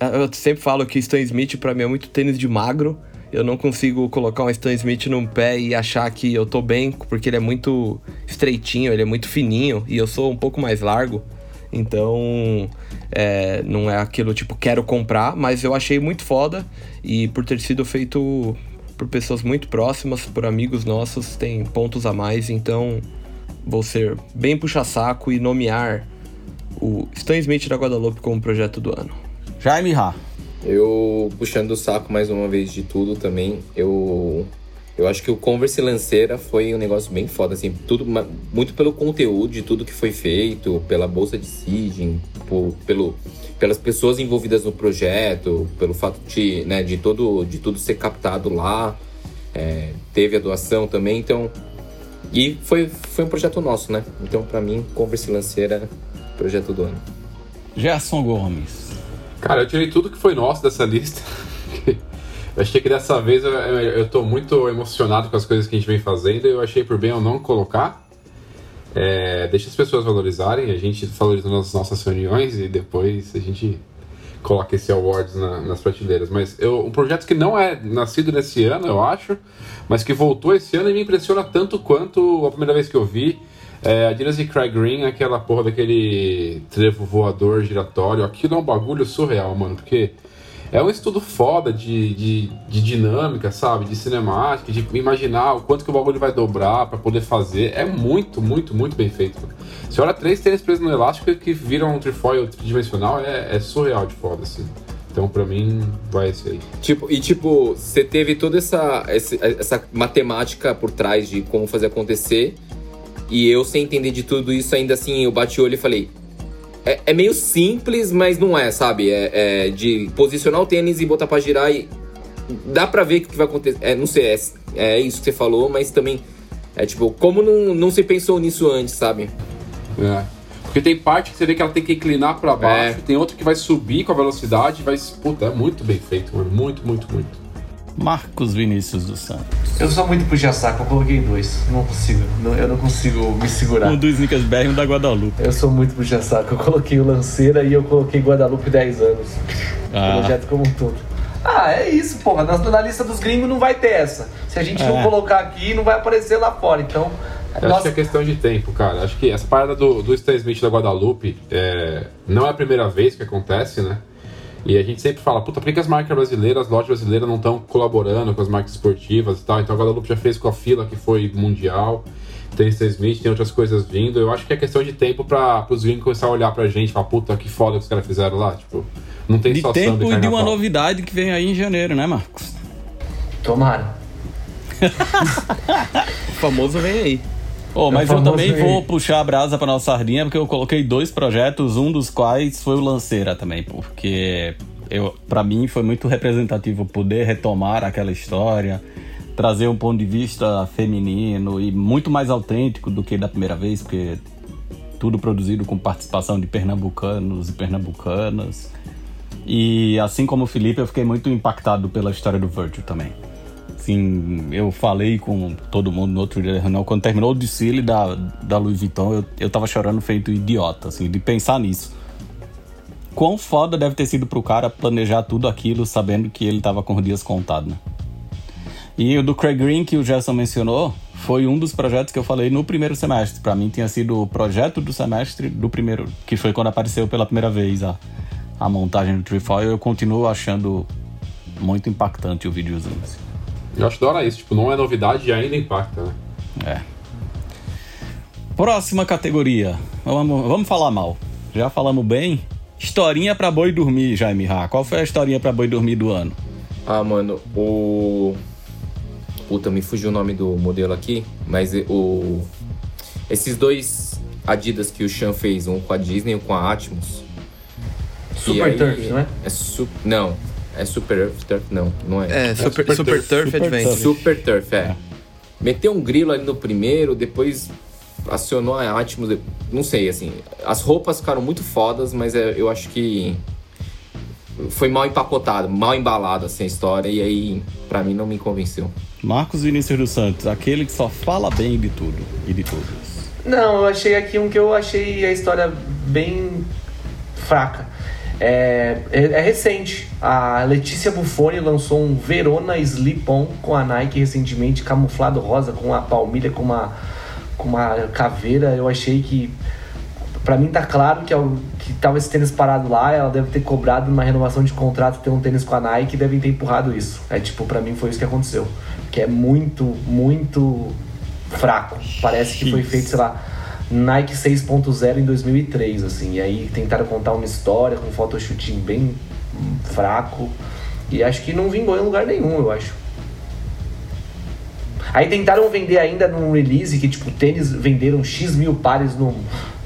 Eu sempre falo que Stan Smith pra mim é muito tênis de magro, eu não consigo colocar um Stan Smith num pé e achar que eu tô bem, porque ele é muito estreitinho, ele é muito fininho e eu sou um pouco mais largo. Então, é, não é aquilo tipo, quero comprar, mas eu achei muito foda e por ter sido feito por pessoas muito próximas, por amigos nossos, tem pontos a mais, então vou ser bem puxa-saco e nomear o Stan Smith da Guadalupe como projeto do ano. Jaime Ra. Eu, puxando o saco mais uma vez de tudo também, eu eu acho que o Converse Lanceira foi um negócio bem foda, assim, tudo, muito pelo conteúdo de tudo que foi feito, pela bolsa de Sigin, por, pelo, pelas pessoas envolvidas no projeto, pelo fato de, né, de, todo, de tudo ser captado lá, é, teve a doação também, então... E foi, foi um projeto nosso, né? Então, para mim, Converse Lanceira, projeto do ano. Gerson Gomes. Cara, eu tirei tudo que foi nosso dessa lista. eu achei que dessa vez eu, eu, eu tô muito emocionado com as coisas que a gente vem fazendo. Eu achei por bem eu não colocar. É, deixa as pessoas valorizarem. A gente valoriza nas nossas reuniões e depois a gente coloca esse awards na, nas prateleiras. Mas eu, um projeto que não é nascido nesse ano, eu acho, mas que voltou esse ano e me impressiona tanto quanto a primeira vez que eu vi É, a Dynasty Craig Green, aquela porra daquele trevo voador giratório, aquilo é um bagulho surreal, mano, porque é um estudo foda de, de, de, dinâmica, sabe? De cinemática, de imaginar o quanto que o bagulho vai dobrar para poder fazer. É muito, muito, muito bem feito. Você olha três tênis presos no elástico que viram um trifoil tridimensional, é, é surreal de foda, assim. Então, pra mim, vai esse aí. Tipo, e tipo, você teve toda essa, essa, essa matemática por trás de como fazer acontecer. E eu, sem entender de tudo isso, ainda assim, eu bati o olho e falei: é, é meio simples, mas não é, sabe? É, é, de posicionar o tênis e botar pra girar e. Dá pra ver o que vai acontecer. É, não sei, é, é isso que você falou, mas também. É tipo, como não, não se pensou nisso antes, sabe? É. Porque tem parte que você vê que ela tem que inclinar para baixo, é. tem outra que vai subir com a velocidade, vai. Puta, é muito bem feito, mano. Muito, muito, muito. Marcos Vinícius dos Santos. Eu sou muito puxa-saco, eu coloquei dois. Não consigo, não, eu não consigo me segurar. Um do Snickers BR e um da Guadalupe. Eu sou muito puxa-saco, eu coloquei o Lanceira e eu coloquei Guadalupe 10 anos. Ah. O projeto como um todo. Ah, é isso, porra. Na, na lista dos gringos não vai ter essa. Se a gente é. não colocar aqui, não vai aparecer lá fora. Então. Eu acho que é questão de tempo, cara. Acho que essa parada do, do Stan Smith da Guadalupe é, não é a primeira vez que acontece, né? E a gente sempre fala, puta, por que as marcas brasileiras, as lojas brasileiras não estão colaborando com as marcas esportivas e tal? Então a Guadalupe já fez com a fila que foi mundial, tem Stan Smith, tem outras coisas vindo. Eu acho que é questão de tempo para os gringos começar a olhar pra gente e falar, puta, que foda que os caras fizeram lá. Tipo, não tem de só tempo e de uma novidade que vem aí em janeiro, né, Marcos? Tomara. o famoso vem aí. Oh, mas eu também vou puxar a brasa para nossa sardinha, porque eu coloquei dois projetos, um dos quais foi o Lanceira também, porque eu, para mim foi muito representativo poder retomar aquela história, trazer um ponto de vista feminino e muito mais autêntico do que da primeira vez, porque tudo produzido com participação de pernambucanos e pernambucanas. E assim como o Felipe, eu fiquei muito impactado pela história do Virgil também assim, eu falei com todo mundo no outro dia da reunião, quando terminou o desfile da, da Louis Vuitton, eu, eu tava chorando feito idiota, assim, de pensar nisso. Quão foda deve ter sido pro cara planejar tudo aquilo sabendo que ele tava com os dias contados, né? E o do Craig Green, que o Gerson mencionou, foi um dos projetos que eu falei no primeiro semestre. Para mim tinha sido o projeto do semestre do primeiro, que foi quando apareceu pela primeira vez a, a montagem do Trefoil. Eu continuo achando muito impactante o videozinho. Assim. Eu acho da hora isso, tipo, não é novidade e ainda impacta, né? É. Próxima categoria. Vamos, vamos falar mal. Já falamos bem. Historinha pra boi dormir, Jaime Ra. Qual foi a historinha pra boi dormir do ano? Ah, mano, o. Puta, me fugiu o nome do modelo aqui, mas o. Esses dois Adidas que o Chan fez, um com a Disney e um com a Atmos. Super aí, Turf, não é? é su... Não, é Super Earth Turf? Não, não é. É, Super, super, super Turf, Turf Adventure. Super Turf, é. Meteu um grilo ali no primeiro, depois acionou a Atmos. Não sei, assim. As roupas ficaram muito fodas, mas é, eu acho que foi mal empacotado, mal embalado assim a história, e aí, para mim, não me convenceu. Marcos Vinícius dos Santos, aquele que só fala bem de tudo e de todos. Não, eu achei aqui um que eu achei a história bem fraca. É, é, é, recente. A Letícia Buffoni lançou um Verona Slip-On com a Nike recentemente, camuflado rosa, com a palmilha, com uma, com uma caveira. Eu achei que. Pra mim tá claro que, é que tava esse tênis parado lá, ela deve ter cobrado uma renovação de contrato ter um tênis com a Nike e devem ter empurrado isso. É tipo, pra mim foi isso que aconteceu. Que é muito, muito fraco. Parece que foi feito, sei lá, Nike 6.0 em 2003, assim. E aí tentaram contar uma história com um photoshooting bem fraco. E acho que não vingou em lugar nenhum, eu acho. Aí tentaram vender ainda num release que, tipo, tênis venderam X mil pares num,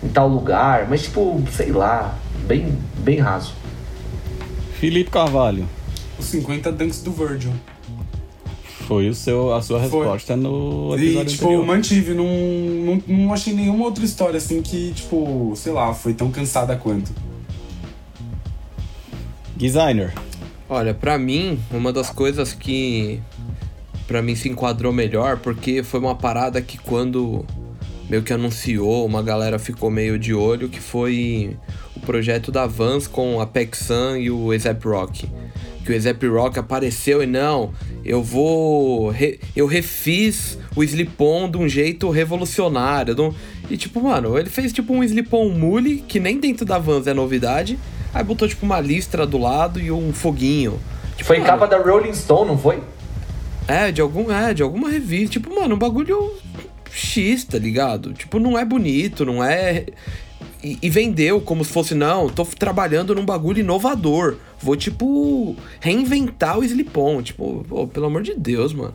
em tal lugar. Mas, tipo, sei lá, bem, bem raso. Felipe Carvalho. Os 50 dunks do Virgil. Foi o seu, a sua resposta Foi. no episódio E, tipo, anterior. mantive. Não, não, não achei nenhuma outra história, assim, que, tipo, sei lá, foi tão cansada quanto. Designer. Olha, para mim, uma das coisas que para mim se enquadrou melhor, porque foi uma parada que quando meio que anunciou, uma galera ficou meio de olho, que foi o projeto da Vans com a Pexan e o Ezep Rock que o Ezep Rock apareceu e não, eu vou. Re, eu refiz o Slip-On de um jeito revolucionário. E tipo, mano, ele fez tipo um slip-on mule, que nem dentro da Vans é novidade. Aí botou tipo uma listra do lado e um foguinho. Tipo, Foi mano, capa da Rolling Stone, não foi? É, de algum, é, de alguma revista. Tipo, mano, um bagulho X, tá ligado? Tipo, não é bonito, não é. E, e vendeu como se fosse, não, tô trabalhando num bagulho inovador. Vou, tipo, reinventar o slip-on. Tipo, pô, pelo amor de Deus, mano.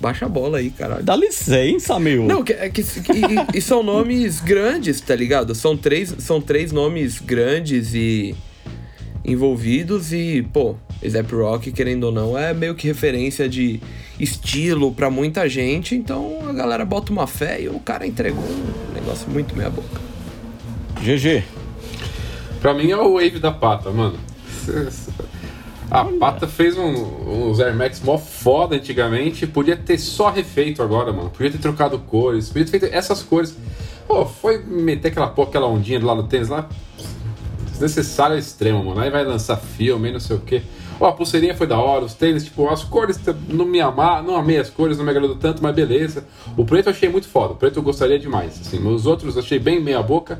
Baixa a bola aí, caralho. Dá licença, meu. Não, que, é que, e, e são nomes grandes, tá ligado? São três, são três nomes grandes e envolvidos e, pô, Zap Rock, querendo ou não, é meio que referência de estilo pra muita gente, então a galera bota uma fé e o cara entregou um negócio muito meia boca. GG. Pra mim é o Wave da pata, mano. A pata fez um, uns Air Max mó foda antigamente. Podia ter só refeito agora, mano. Podia ter trocado cores. Podia ter feito essas cores. Pô, foi meter aquela, pô, aquela ondinha lá no tênis lá. Desnecessário ao extremo, mano. Aí vai lançar filme, não sei o que. Ó, a pulseirinha foi da hora, os tênis, tipo, as cores não me amar, não amei as cores, não me agradou tanto, mas beleza. O preto eu achei muito foda, o preto eu gostaria demais, assim. Os outros eu achei bem meia boca,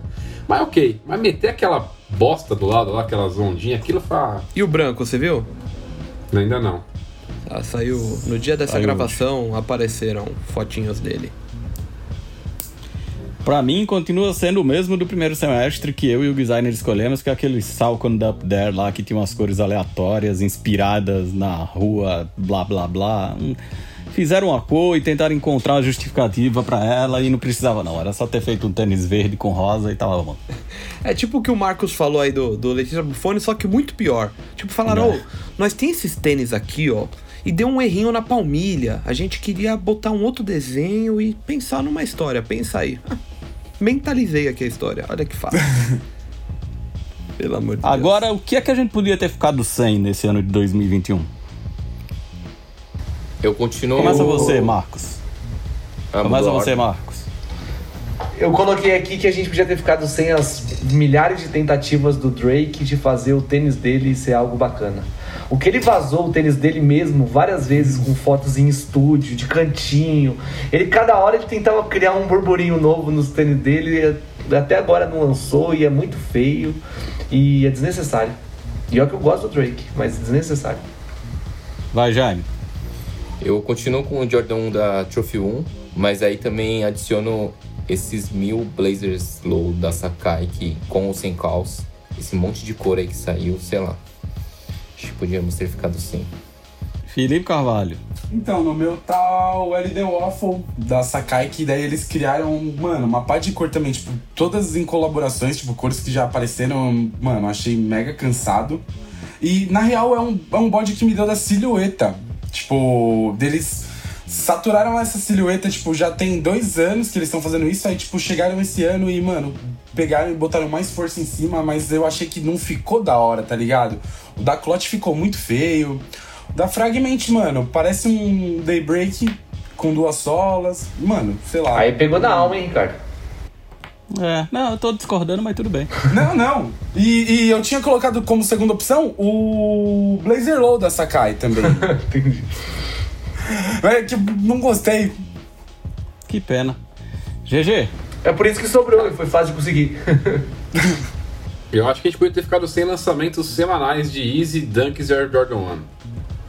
mas ok. Mas meter aquela bosta do lado lá, aquelas ondinhas, aquilo foi. E o branco, você viu? Ainda não. Ah, saiu. No dia dessa Saiu gravação apareceram fotinhos dele. Pra mim, continua sendo o mesmo do primeiro semestre que eu e o designer escolhemos, que é aquele Salcon Up There lá, que tinha umas cores aleatórias, inspiradas na rua, blá blá blá. Fizeram uma cor e tentaram encontrar uma justificativa pra ela e não precisava não, era só ter feito um tênis verde com rosa e tava bom. É tipo o que o Marcos falou aí do, do Letícia Buffoni, só que muito pior. Tipo, falaram, É. ô, nós tem esses tênis aqui, ó, e deu um errinho na palmilha. A gente queria botar um outro desenho e pensar numa história. Pensa aí. Mentalizei aqui a história. Olha que fácil. Pelo amor de Deus. Agora, o que é que a gente podia ter ficado sem nesse ano de 2021? Eu continuo. Começa você, Marcos. Ah, Começa você. Marcos. Eu coloquei aqui que a gente podia ter ficado sem as milhares de tentativas do Drake de fazer o tênis dele ser algo bacana. O que ele vazou o tênis dele mesmo várias vezes com fotos em estúdio, de cantinho. Ele cada hora ele tentava criar um burburinho novo nos tênis dele, e até agora não lançou e é muito feio e é desnecessário. E é que eu gosto do Drake, mas é desnecessário. Vai, Jaime. Eu continuo com o Jordan 1 da Trophy 1, mas aí também adiciono esses mil Blazers Low da Sakai que, com ou sem calça. Esse monte de cor aí que saiu, sei lá. Acho que podíamos ter ficado sem. Felipe Carvalho. Então, no meu tá o LD Waffle da Sakai, que daí eles criaram, mano, uma parte de cor também, tipo, todas em colaborações, tipo, cores que já apareceram, mano, achei mega cansado. E na real é um, é um bode que me deu da silhueta. Tipo, deles saturaram essa silhueta, tipo, já tem dois anos que eles estão fazendo isso, aí, tipo, chegaram esse ano e, mano, pegaram e botaram mais força em cima, mas eu achei que não ficou da hora, tá ligado? O da Clot ficou muito feio. O da Fragment, mano, parece um Daybreak com duas solas. Mano, sei lá. Aí pegou na alma, hein, Ricardo? É, não, eu tô discordando, mas tudo bem. Não, não. E, e eu tinha colocado como segunda opção o Blazer Low da Sakai também. Entendi. é que não gostei. Que pena. GG. É por isso que sobrou e foi fácil de conseguir. Eu acho que a gente podia ter ficado sem lançamentos semanais de Easy, Dunks e Air Jordan 1.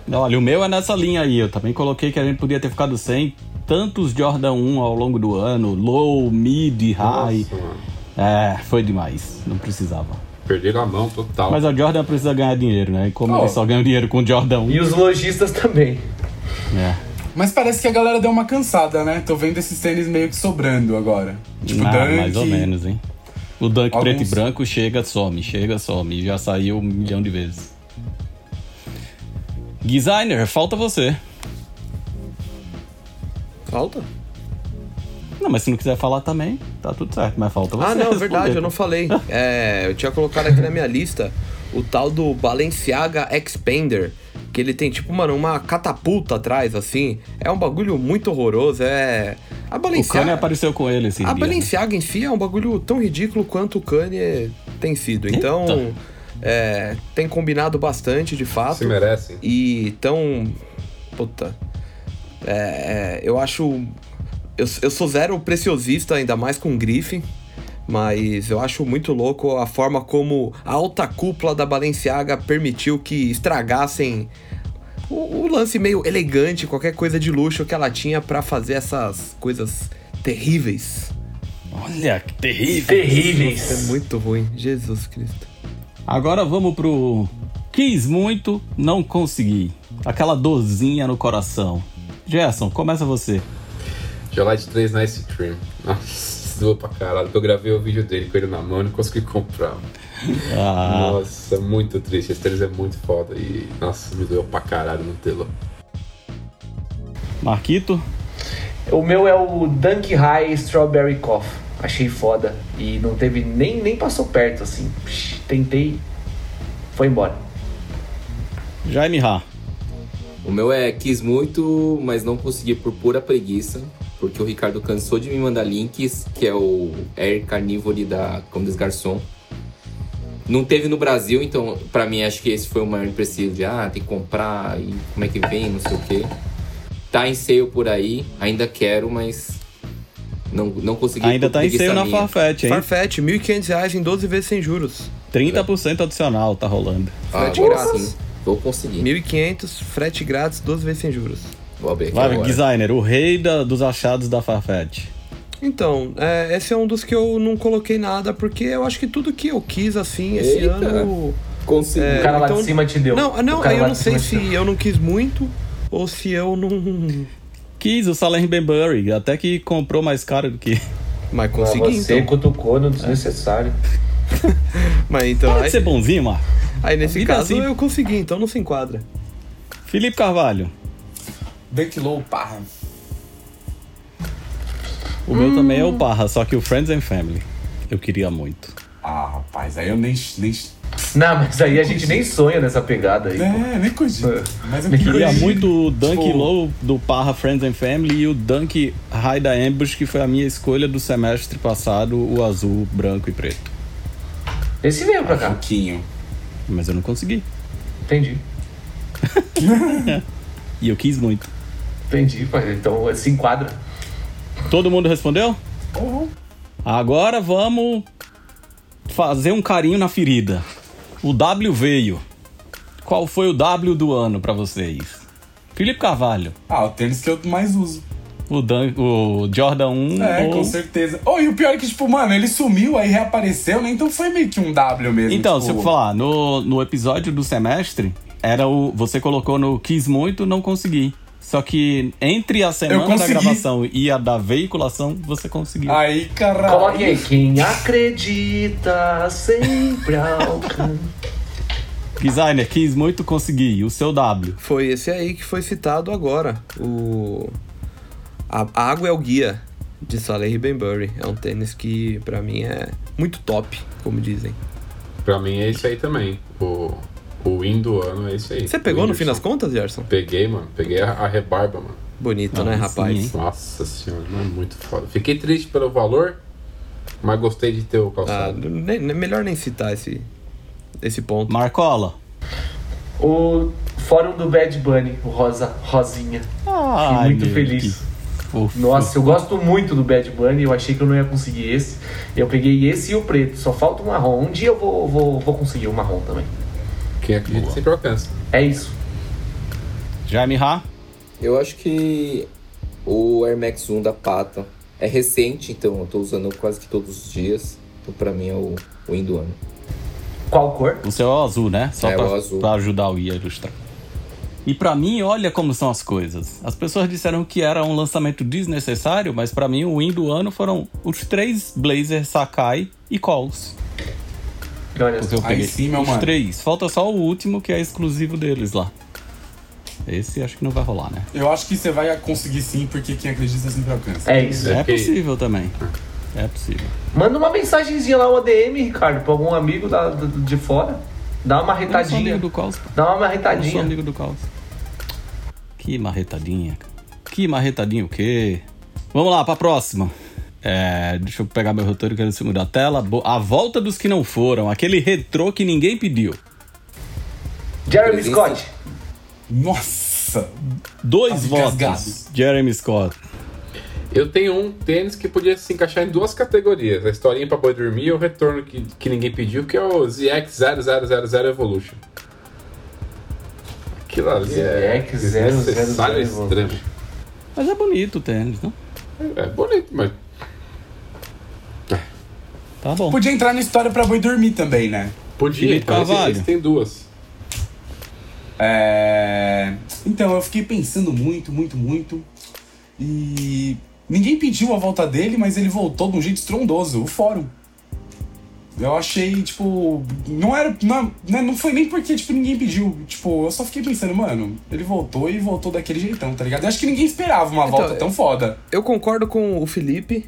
Não, olha, o meu é nessa linha aí. Eu também coloquei que a gente podia ter ficado sem tantos Jordan 1 ao longo do ano. Low, mid, high. Nossa. É, foi demais. Não precisava. Perderam a mão total. Mas a Jordan precisa ganhar dinheiro, né? E como Oh. eles só ganham dinheiro com o Jordan 1. E os lojistas também. É. Mas parece que a galera deu uma cansada, né? Tô vendo esses tênis meio que sobrando agora. Tipo, Ah, Dunk. mais ou menos, hein? O Dunk Alguns- preto e branco chega, some, chega, some. Já saiu um milhão de vezes. Designer, falta você. Falta? Não, mas se não quiser falar também, tá tudo certo. Mas falta você. Ah, não, responder. verdade, eu não falei. É, eu tinha colocado aqui na minha lista o tal do Balenciaga Expander. Que ele tem, tipo, mano, uma catapulta atrás, assim. É um bagulho muito horroroso. É. A O Kanye Balenciaga. apareceu com ele esse A dia. né? Balenciaga em si é um bagulho tão ridículo quanto o Kanye tem sido. Então, Eita. é, tem combinado bastante, de fato. Se merecem. E tão. Puta. É, é, eu acho. eu, eu sou zero preciosista, ainda mais com grife. Mas eu acho muito louco a forma como a alta cúpula da Balenciaga permitiu que estragassem o, o lance meio elegante, qualquer coisa de luxo que ela tinha pra fazer essas coisas terríveis. Olha, que terrível. Terríveis. É muito ruim, Jesus Cristo. Agora vamos pro quis muito, não consegui. Aquela dorzinha no coração. Gerson, começa você. Gelade 3 Nice Cream. Nossa, doeu pra caralho. Eu gravei o vídeo dele com ele na mão e não consegui comprar. Ah, Nossa, muito triste. Esse 3 é muito foda. E, nossa, me doeu pra caralho no telo. Marquito, O meu é o Dunk High Strawberry Coffee. Achei foda. E não teve nem, nem passou perto, assim. Psh, Tentei. Foi embora. Jaime Ra. O meu é quis muito, mas não consegui por pura preguiça. Porque o Ricardo cansou de me mandar links, que é o Air Carnivore da Comme des Garçons. Não teve no Brasil, então pra mim acho que esse foi o maior empecilho de ah, tem que comprar e como é que vem, não sei o quê. Tá em sale por aí, ainda quero, mas não, não consegui. Ainda tá em seio na. Farfetch, hein? Farfetch, 1.500 reais em 12 vezes sem juros. 30% adicional tá rolando. Ah, grátis. sim, vou conseguir. 1.500, frete grátis, 12 vezes sem juros. Vou abrir aqui Vai, agora. designer, o rei da- dos achados da Farfetch. Então, é, esse é um dos que eu não coloquei nada, porque eu acho que tudo que eu quis, assim, esse Eita. ano... Consegui. É, o cara lá então- de cima te deu. Não, não, eu não sei se deu. eu não quis muito ou se eu não... Quis o Salem Benbury, até que comprou mais caro do que. Mas Ah, consegui, você então. cutucou no desnecessário. Mas então, Pode aí, ser bonzinho, Marco. Aí nesse vida é caso assim. eu consegui, então não se enquadra. Felipe Carvalho. Dunk Low, parra. O meu também é o Parra, só que o Friends and Family. Eu queria muito. Ah, rapaz, aí eu nem. nem Não, mas aí a gente nem sonha nessa pegada aí. pô. é, nem cogito. Mas eu Queria queria muito o Dunk Tipo- Low do Parra Friends and Family e o Dunk High da Ambush, que foi a minha escolha do semestre passado, o azul, branco e preto. Esse veio pra Um cá. pouquinho. Mas eu não consegui. Entendi. E eu quis muito. Entendi, pai. Então se enquadra. Todo mundo respondeu? Oh, Agora vamos fazer um carinho na ferida. O W veio. Qual foi o W do ano pra vocês? Felipe Carvalho. Ah, o tênis que eu mais uso. O, Dan, o Jordan 1 É, ou... com certeza. Oh, e o pior é que, tipo, mano, ele sumiu, aí reapareceu, né? Então foi meio que um W mesmo. Então, tipo... se eu falar, no, no episódio do semestre, era o. Você colocou no quis muito, não consegui. Só que entre a semana da gravação e a da veiculação, você conseguiu. Aí, caralho. Coloque aí. Quem acredita sempre alcança. Designer, quis muito, consegui. O seu W. Foi esse aí que foi citado agora. O. A, a Água é o Guia, de Saleh Benbury. É um tênis que, pra mim, é muito top, como dizem. Pra mim é isso aí também. O, o win do ano é isso aí. Você pegou no fim das contas, Gerson? Peguei, mano. Peguei a, a rebarba, mano. Bonito, Ah, né, sim, rapaz? hein? Nossa senhora, não é muito foda. Fiquei triste pelo valor, mas gostei de ter o Ah, calçado. ne- ne- melhor nem citar esse, esse ponto. Marcola. O fórum do Bad Bunny, o Rosa, Rosinha. Ai, Fiquei muito feliz. que fofo. Nossa, eu gosto muito do Bad Bunny, eu achei que eu não ia conseguir esse. Eu peguei esse e o preto, só falta o marrom. Um dia eu vou, vou, vou conseguir o marrom também. Quem acredita Boa. sempre alcança. É isso. Jaime Ra. Eu acho que o Air Max 1 da Pata é recente, então eu tô usando quase que todos os dias. Então pra mim é o win do ano. Qual cor? O seu é o azul, né? Só É, pra, o azul. pra ajudar o Ia a ilustrar. E pra mim, olha como são as coisas. As pessoas disseram que era um lançamento desnecessário, mas pra mim o win do ano foram os três Blazer Sakai e Coles. Olha Porque eu peguei sim, meu os mano. três. Falta só o último, que é exclusivo deles lá. Esse acho que não vai rolar, né? Eu acho que você vai conseguir sim, porque quem acredita sempre alcança. É isso. É que- possível também. É possível. Manda uma mensagenzinha lá, uma DM, Ricardo, pra algum amigo da, de fora. Dá uma Eu não sou marretadinha. amigo do pô. Dá uma Eu não sou marretadinha. amigo do Coles. Que marretadinha. Que marretadinha o quê? Vamos lá, pra próxima. É, deixa eu pegar meu roteiro que no segundo da tela. A volta dos que não foram. Aquele retrô que ninguém pediu. Jeremy. Scott. Nossa! Dois Tá votos. Jeremy Scott. Eu tenho um tênis que podia se encaixar em duas categorias: a historinha pra boi dormir e o retorno que, que ninguém pediu, que é o ZX0000 Evolution. Aquilo ali é ZX0000 desnecessário e Evolution. extremo. Mas é bonito o tênis, não? É bonito, mas Tá bom. Podia entrar na história pra boi dormir também, né? podia. Então, esse tem duas. É... Então, eu fiquei pensando muito, muito, muito. E ninguém pediu a volta dele, mas ele voltou de um jeito estrondoso. O fórum. Eu achei, tipo. Não era. Não, né, não foi nem porque, tipo, ninguém pediu. Tipo, eu só fiquei pensando, mano, ele voltou e voltou daquele jeitão, tá ligado? Eu acho que ninguém esperava uma Então, volta tão foda. Eu concordo com o Felipe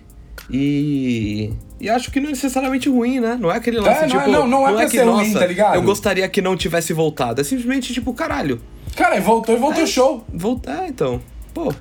e. E acho que não é necessariamente ruim, né? Não é aquele lance, É, não é- tipo. não- não é pra que, ser ruim, nossa, tá ligado? Eu gostaria que não tivesse voltado. É simplesmente, tipo, caralho. Cara, voltou e voltou É. show. Voltar, então. Pô,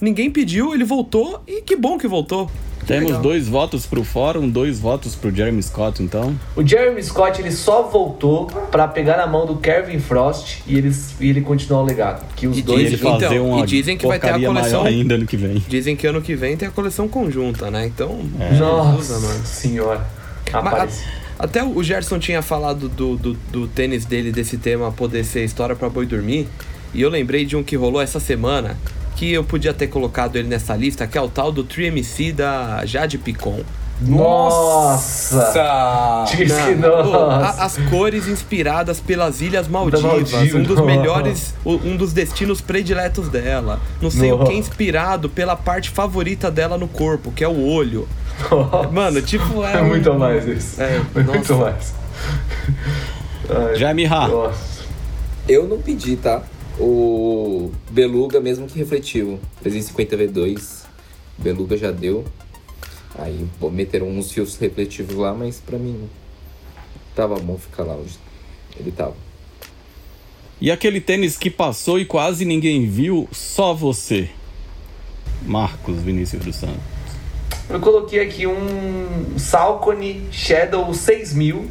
ninguém pediu, ele voltou e que bom que voltou. Temos legal. dois votos pro fórum, dois votos pro Jeremy Scott, então. O Jeremy Scott ele só voltou pra pegar na mão do Kevin Frost e ele, e ele continuar o legado. Que os E dois. Dizem- fazer então, uma e dizem que vai ter a coleção- ainda ano que vem. Dizem que ano que vem tem a coleção conjunta, né? Então. Nossa usa, mano. senhora. Rapaz. a- até o Gerson tinha falado do, do, do tênis dele, desse tema poder ser história pra boi dormir. E eu lembrei de um que rolou essa semana, que eu podia ter colocado ele nessa lista, que é o tal do 3MC da Jade Picon. Nossa! Diz que nossa. as cores inspiradas pelas Ilhas Maldivas, Maldivas, um dos nossa. melhores, um dos destinos prediletos dela. Não sei o que é inspirado pela parte favorita dela no corpo, que é o olho. Mano, tipo, é, É um- muito a mais isso. É, muito nossa. mais. Ai, Ha. Nossa. Eu não pedi, tá? O Beluga mesmo que refletiu. 350 V2. Beluga já deu. Aí meteram uns fios refletivos lá, mas pra mim tava bom ficar lá onde ele tava. E aquele tênis que passou e quase ninguém viu, só você. Marcos Vinícius dos Santos. Eu coloquei aqui um Salcone Shadow 6000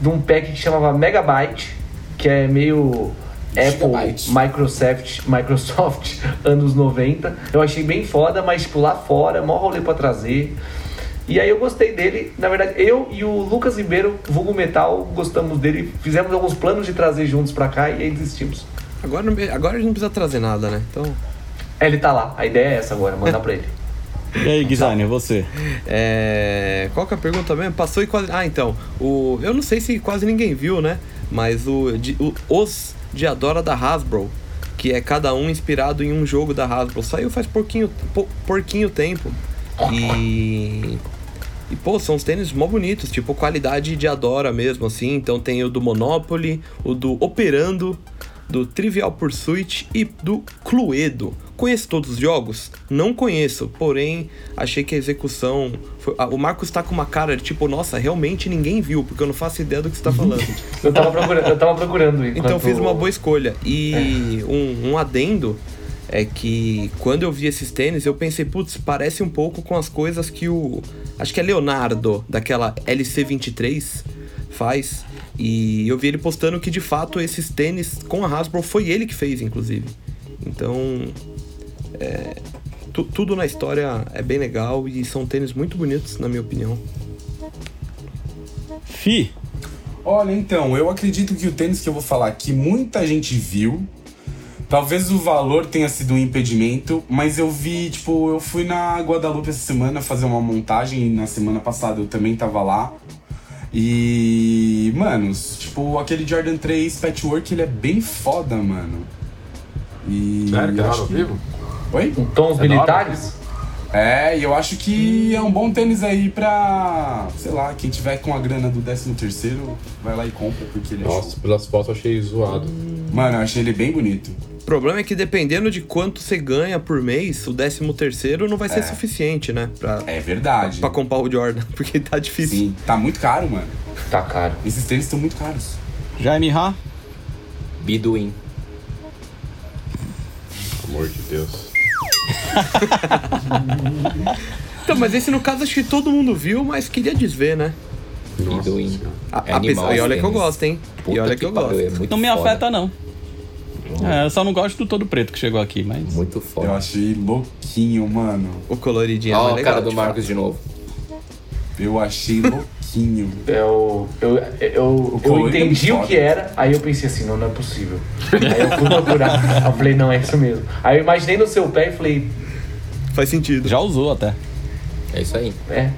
de um pack que chamava Megabyte, que é meio Apple. Microsoft, Microsoft anos 90. Eu achei bem foda, mas tipo lá fora, mó rolê pra trazer. E aí eu gostei dele, na verdade, eu e o Lucas Ribeiro, vulgo metal, gostamos dele, fizemos alguns planos de trazer juntos pra cá e aí desistimos. Agora, não- agora a gente não precisa trazer nada, né? Então. É, Ele tá lá, a ideia é essa agora, mandar pra ele. E aí, Designer, você? É... Qual que é a pergunta mesmo? Passou e quase. Ah, então. O... Eu não sei se quase ninguém viu, né? Mas o... de- o- os Diadora da Hasbro, que é cada um inspirado em um jogo da Hasbro, saiu faz pouquinho, pou- porquinho tempo. E. E, pô, são os tênis mó bonitos, tipo qualidade de Adora mesmo, assim. Então tem o do Monopoly, o do Operando, do Trivial Pursuit e do Cluedo. Conheço todos os jogos? Não conheço, porém achei que a execução. foi- ah, O Marcos tá com uma cara de tipo, nossa, realmente ninguém viu, porque eu não faço ideia do que você tá falando. Eu tava procurando, eu tava procurando Então enquanto- fiz uma boa escolha. E um, um adendo é que quando eu vi esses tênis, eu pensei, putz, parece um pouco com as coisas que o. Acho que é Leonardo, daquela LC23, faz. E eu vi ele postando que de fato esses tênis com a Hasbro foi ele que fez, inclusive. Então. é, tu- tudo na história é bem legal e são tênis muito bonitos, na minha opinião. Fi, Olha, então, eu acredito que o tênis que eu vou falar aqui, muita gente viu. Talvez o valor tenha sido um impedimento, mas eu vi, tipo, eu fui na Guadalupe essa semana fazer uma montagem, e na semana passada eu também tava lá. E, manos, tipo, aquele Jordan 3 Patchwork, ele é bem foda, mano. E. Sério, que é acho ao que- vivo? Oi? Com tons É militares? É, e eu acho que é um bom tênis aí pra, sei lá, quem tiver com a grana do 13 terceiro, vai lá e compra, porque ele é Nossa, show. pelas fotos eu achei zoado. Mano, eu achei ele bem bonito. O problema é que dependendo de quanto você ganha por mês, o 13 terceiro não vai ser suficiente, né? Pra, É verdade. pra comprar o Jordan, porque tá difícil. Sim, tá muito caro, mano. Tá caro. Esses tênis estão muito caros. Jaime Ha, Biduin. Amor de Deus. Então, mas esse no caso acho que todo mundo viu, mas queria desver, né? Biduin. É e olha que eu gosto, hein? Puta e olha que, eu pariu, gosto. é muito não me foda. afeta não. É, eu só não gosto do todo preto que chegou aqui, mas. Muito Eu foda. achei louquinho, mano. O coloridinho é Ó, mais a legal. cara do Marcos de novo. Eu achei louquinho. Eu, eu, eu, eu é entendi o que era, aí eu pensei assim, não, não é possível. Aí eu fui procurar, eu falei, não, é isso mesmo. Aí eu imaginei no seu pé e falei. Faz sentido. Já usou até. É isso aí. é,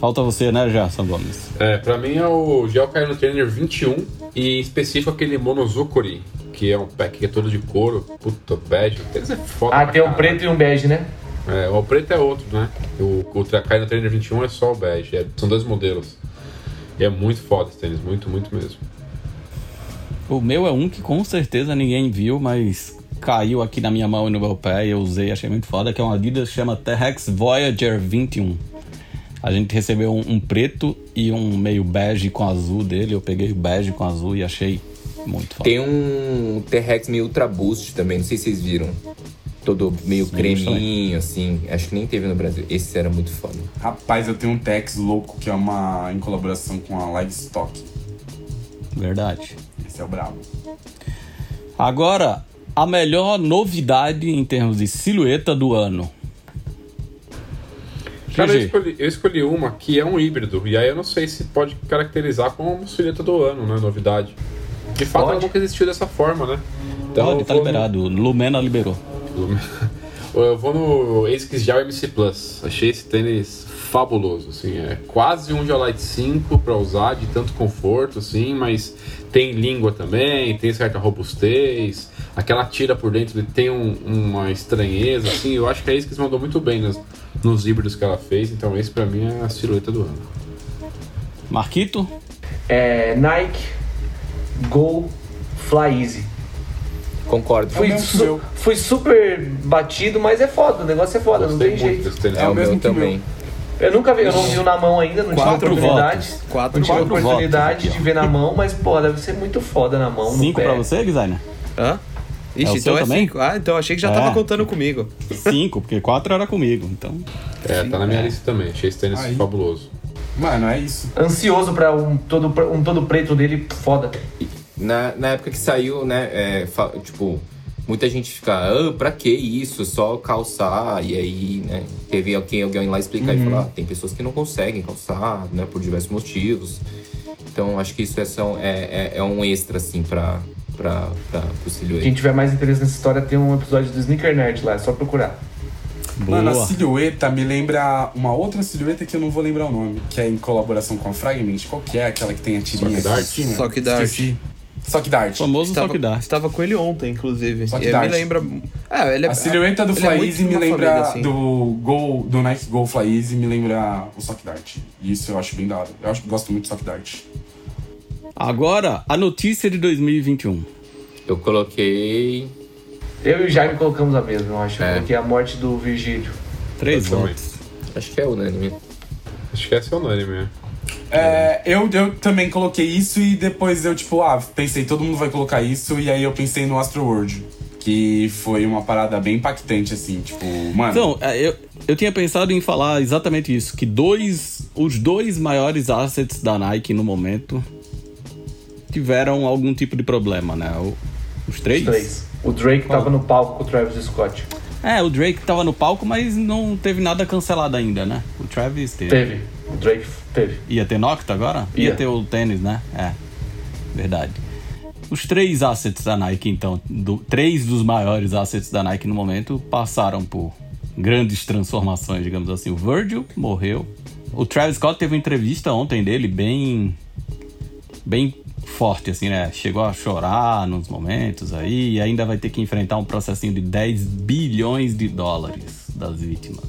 Falta você, né, Gerson Gomes? É, pra mim é o Gel Kylo Trainer 21 e em específico aquele Monozukuri, que é um pack que é todo de couro, puta, bege. Quer dizer, foda ah, tem um preto e um bege, né? É, o preto é outro, né? O, o Tra- Kylo Trainer 21 é só o bege, é- são dois modelos. E é muito foda esse tênis, muito, muito mesmo. O meu é um que com certeza ninguém viu, mas caiu aqui na minha mão e no meu pé e eu usei, achei muito foda, que é um Adidas chama T-Rex Voyager 21. A gente recebeu um, um preto e um meio bege com azul dele. Eu peguei o bege com azul e achei muito foda. Tem um T-Rex meio Ultra Boost também, não sei se vocês viram. Todo meio Sim, creminho, assim. Acho que nem teve no Brasil. Esse era muito foda. Rapaz, eu tenho um Tex louco que é uma em colaboração com a Livestock. Verdade. Esse é o brabo. Agora, a melhor novidade em termos de silhueta do ano. Cara, eu escolhi, eu escolhi uma que é um híbrido, e aí eu não sei se pode caracterizar como silhueta do ano, né? Novidade. De fato, Pode. ela nunca existiu dessa forma, né? Então, Pode, tá no- liberado. Lumena liberou. Eu vou no ASICS Gel MC Plus. Achei esse tênis fabuloso, assim, é quase um Geolite 5 para usar, de tanto conforto, assim, mas tem língua também, tem certa robustez, aquela tira por dentro tem um- uma estranheza, assim, eu acho que a ASICS mandou muito bem nas- nos híbridos que ela fez, então esse pra mim é a silhueta do ano. Marquito? É, Nike Go Fly Easy. Concordo. Fui, que su- meu. fui super batido, mas é foda, o negócio é foda, não Gostei tem muito jeito. tênis. É, o o meu também. Eu nunca vi, eu não vi na mão ainda, não tive Quatro oportunidade. votos. Quatro Não tive Quatro oportunidade votos aqui, de ver na mão, mas pô, deve ser muito foda na mão. no Cinco pé. pra você, designer? Hã? É Ixi, seu então é também? cinco. Ah, então achei que já É. tava contando comigo. Cinco, porque quatro era comigo. Então, É, tá na minha é. lista também, achei esse tênis Aí. fabuloso. Mano, é isso. Ansioso pra um todo, um todo preto dele, foda. Na, na época que saiu, né, é, fa- tipo, muita gente fica, ah, pra que isso? Só calçar. E aí, né, teve alguém, alguém lá explicar e falar, ah, tem pessoas que não conseguem calçar, né, por diversos motivos. Então, acho que isso é, só- é, é, é um extra, assim, pra, pra, pra, pro silhueta. Quem tiver mais interesse nessa história, tem um episódio do Sneaker Nerd lá, é só procurar. boa. Mano, a silhueta me lembra uma outra silhueta que eu não vou lembrar o nome, que é em colaboração com a Fragment. Qual que é aquela que tem a tirinha Sock aqui Dart? Sock Dart. Esqueci. Sock Dart. famoso Estava, só que dá. estava com ele ontem, inclusive. Sock e ele Dart. me lembra. É, ele é, A silhueta do ele é me lembra família, assim. do Go, do Nike Go Fly Easy me lembra o Sock Dart. E isso eu acho bem da hora. Eu acho, gosto muito do Sock Dart. Agora, a notícia de 2021. Eu coloquei. Eu e o Jaime colocamos a mesma, eu acho. É. Eu coloquei a morte do Virgílio. Três Eu também. votos. Acho que é unânime. Acho que essa é unânime, né? É, eu, eu também coloquei isso e depois eu, tipo, ah, pensei, todo mundo vai colocar isso, e aí eu pensei no Astro World. Que foi uma parada bem impactante, assim, tipo, mano. Então, eu, eu tinha pensado em falar exatamente isso, que dois, os dois maiores assets da Nike no momento tiveram algum tipo de problema, né? O- os três? Os três. O Drake tava no palco com o Travis Scott. É, o Drake tava no palco, mas não teve nada cancelado ainda, né? O Travis teve. Teve. O Drake teve. Ia ter Nocta agora? Ia Ia. ter o tênis, né? É. Verdade. Os três assets da Nike, então, do- três dos maiores assets da Nike no momento, passaram por grandes transformações, digamos assim. O Virgil morreu. O Travis Scott teve uma entrevista ontem dele bem. bem forte, assim, né? Chegou a chorar nos momentos aí e ainda vai ter que enfrentar um processinho de 10 bilhões de dólares das vítimas.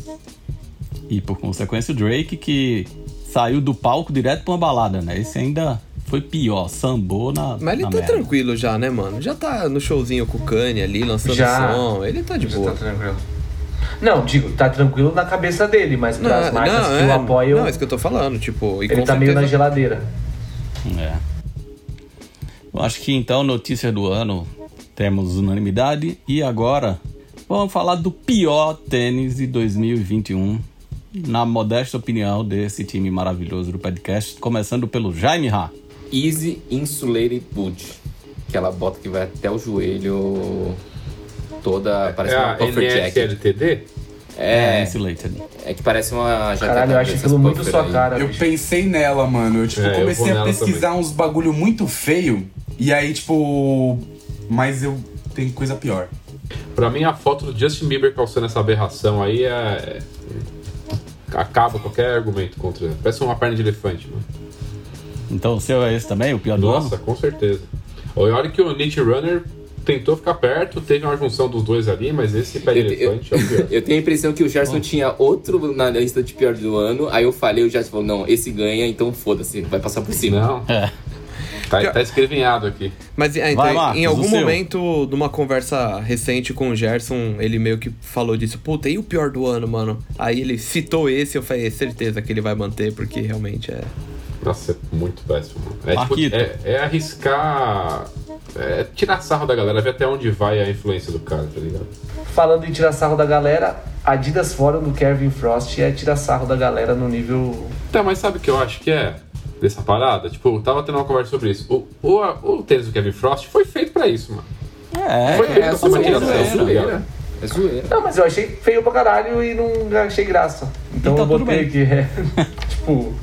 E por consequência o Drake que saiu do palco direto pra uma balada, né? Esse ainda foi pior, sambou na. Mas ele na tá merda. tranquilo já, né, mano? Já tá no showzinho com o Kanye ali, lançando Já. som. Ele tá de Já boa. tá tranquilo. Não, digo, tá tranquilo na cabeça dele, mas Não, pras marcas que é, o apoiam, não, é isso que eu tô falando, tipo, e ele tá meio na certeza- geladeira. É. Eu acho que então, notícia do ano, temos unanimidade. E agora, vamos falar do pior tênis de 2021. Na modesta opinião desse time maravilhoso do podcast, começando pelo Jaime Ha. Easy Insulated Boot. Aquela bota que vai até o joelho, toda, parece é uma a puffer jacket. NSLTD? É, Insulated. é que parece uma jaqueta Caralho, eu acho aquilo muito sua aí. cara. Eu bicho. pensei nela, mano. Eu, tipo, É, eu comecei a nela pesquisar uns bagulho muito feio. E aí, tipo. Mas eu tenho coisa pior. Pra mim, a foto do Justin Bieber calçando essa aberração aí é. Acaba qualquer argumento contra. Parece uma perna de elefante, mano. Então o seu é esse também, o pior do Nossa, ano? com certeza. Olha que o Nietzsche Runner tentou ficar perto, teve uma junção dos dois ali, mas esse pé de Eu, eu- elefante é o pior. eu tenho a impressão que o Gerson tinha outro na lista de pior do ano, aí eu falei, o Gerson falou, não, esse ganha, então foda-se, vai passar por cima. Não, É. tá, tá escrevinhado aqui. Mas é, então, Vai, Marcos, em algum seu. momento, numa conversa recente com o Gerson, ele meio que falou disso. Puta, e o pior do ano, mano? Aí ele citou esse, eu falei, certeza que ele vai manter, porque realmente é. Nossa, é muito péssimo. mano. É, tipo, é, é arriscar. É tirar sarro da galera, ver até onde vai a influência do cara, tá ligado? Falando em tirar sarro da galera, Adidas fora do Kevin Frost é tirar sarro da galera no nível. Tá, mas sabe o que eu acho que é dessa parada? Tipo, eu tava tendo uma conversa sobre isso. O, o, o tênis do Kevin Frost foi feito pra isso, mano. É, Foi feito é, pra uma zoeira. tiração, tá ligado? É zoeira. Não, mas eu achei feio pra caralho e não achei graça. Então Então eu tudo botei bem. aqui. É, tipo,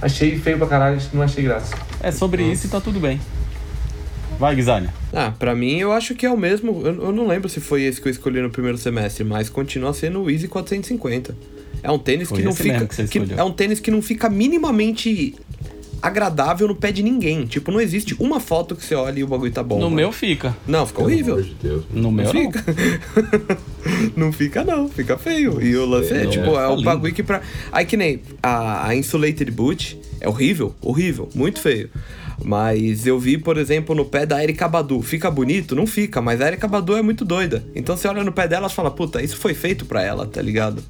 achei feio pra caralho e não achei graça. É sobre isso e tá tudo bem. Vai, Guizania. Ah, pra mim eu acho que é o mesmo. Eu, eu não lembro se foi esse que eu escolhi no primeiro semestre, mas continua sendo o Easy 450. É um tênis Foi que não fica. que escolheu. é um tênis que não fica minimamente agradável no pé de ninguém. Tipo, não existe uma foto que você olha e o bagulho tá bom. No mano. meu fica. Não, fica Pelo horrível. amor de Deus. No meu Não não. fica. não fica, não. Fica feio. E o lance é, Não, tipo, é, é tá o bagulho que pra. Aí que nem a, a Insulated Boot é horrível, horrível, muito feio. Mas eu vi, por exemplo, no pé da Erika Badu. Fica bonito? Não fica, mas a Erika Badu é muito doida. Então você olha no pé dela e fala, puta, isso foi feito pra ela, tá ligado?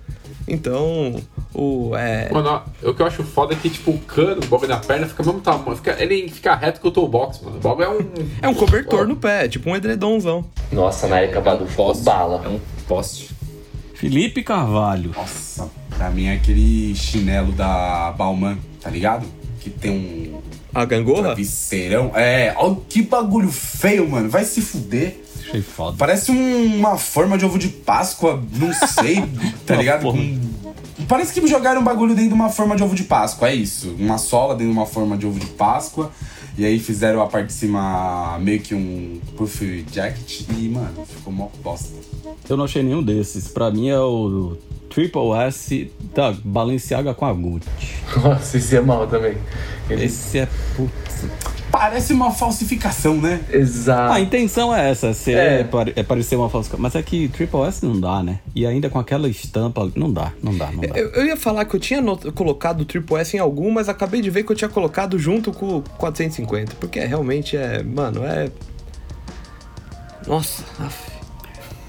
Então, o. É. Mano, o que eu acho foda é que, tipo, o cano, o bagulho na perna fica mesmo tamanho. Fica, ele fica reto com o box, mano. O bagulho é um. É um cobertor no pé, tipo um edredomzão. Nossa, na Badu ficou Poste. bala. É um poste. Felipe Carvalho. Nossa, pra mim é aquele chinelo da Bauman, tá ligado? Que tem um A gangorra? travesseirão. É, olha que bagulho feio, mano. Vai se fuder. Achei foda. Parece um- uma forma de ovo de Páscoa, não sei, tá ligado? Parece que jogaram um bagulho dentro de uma forma de ovo de Páscoa, é isso. Uma sola dentro de uma forma de ovo de Páscoa. E aí fizeram a parte de cima meio que um puff jacket e, mano, ficou mó bosta. Eu não achei nenhum desses. Pra mim é o Triple S da Balenciaga com a Gucci. Nossa, esse é mal também. Ele... Esse é putz. Parece uma falsificação, né? Exato. A intenção é essa, ser, É. é. é parecer uma falsa. Mas é que Triple S não dá, né? E ainda com aquela estampa, não dá, não dá, não dá. Eu, eu ia falar que eu tinha not- colocado o Triple S em algum, mas acabei de ver que eu tinha colocado junto com o 450. Porque realmente é. Mano, é. Nossa. af.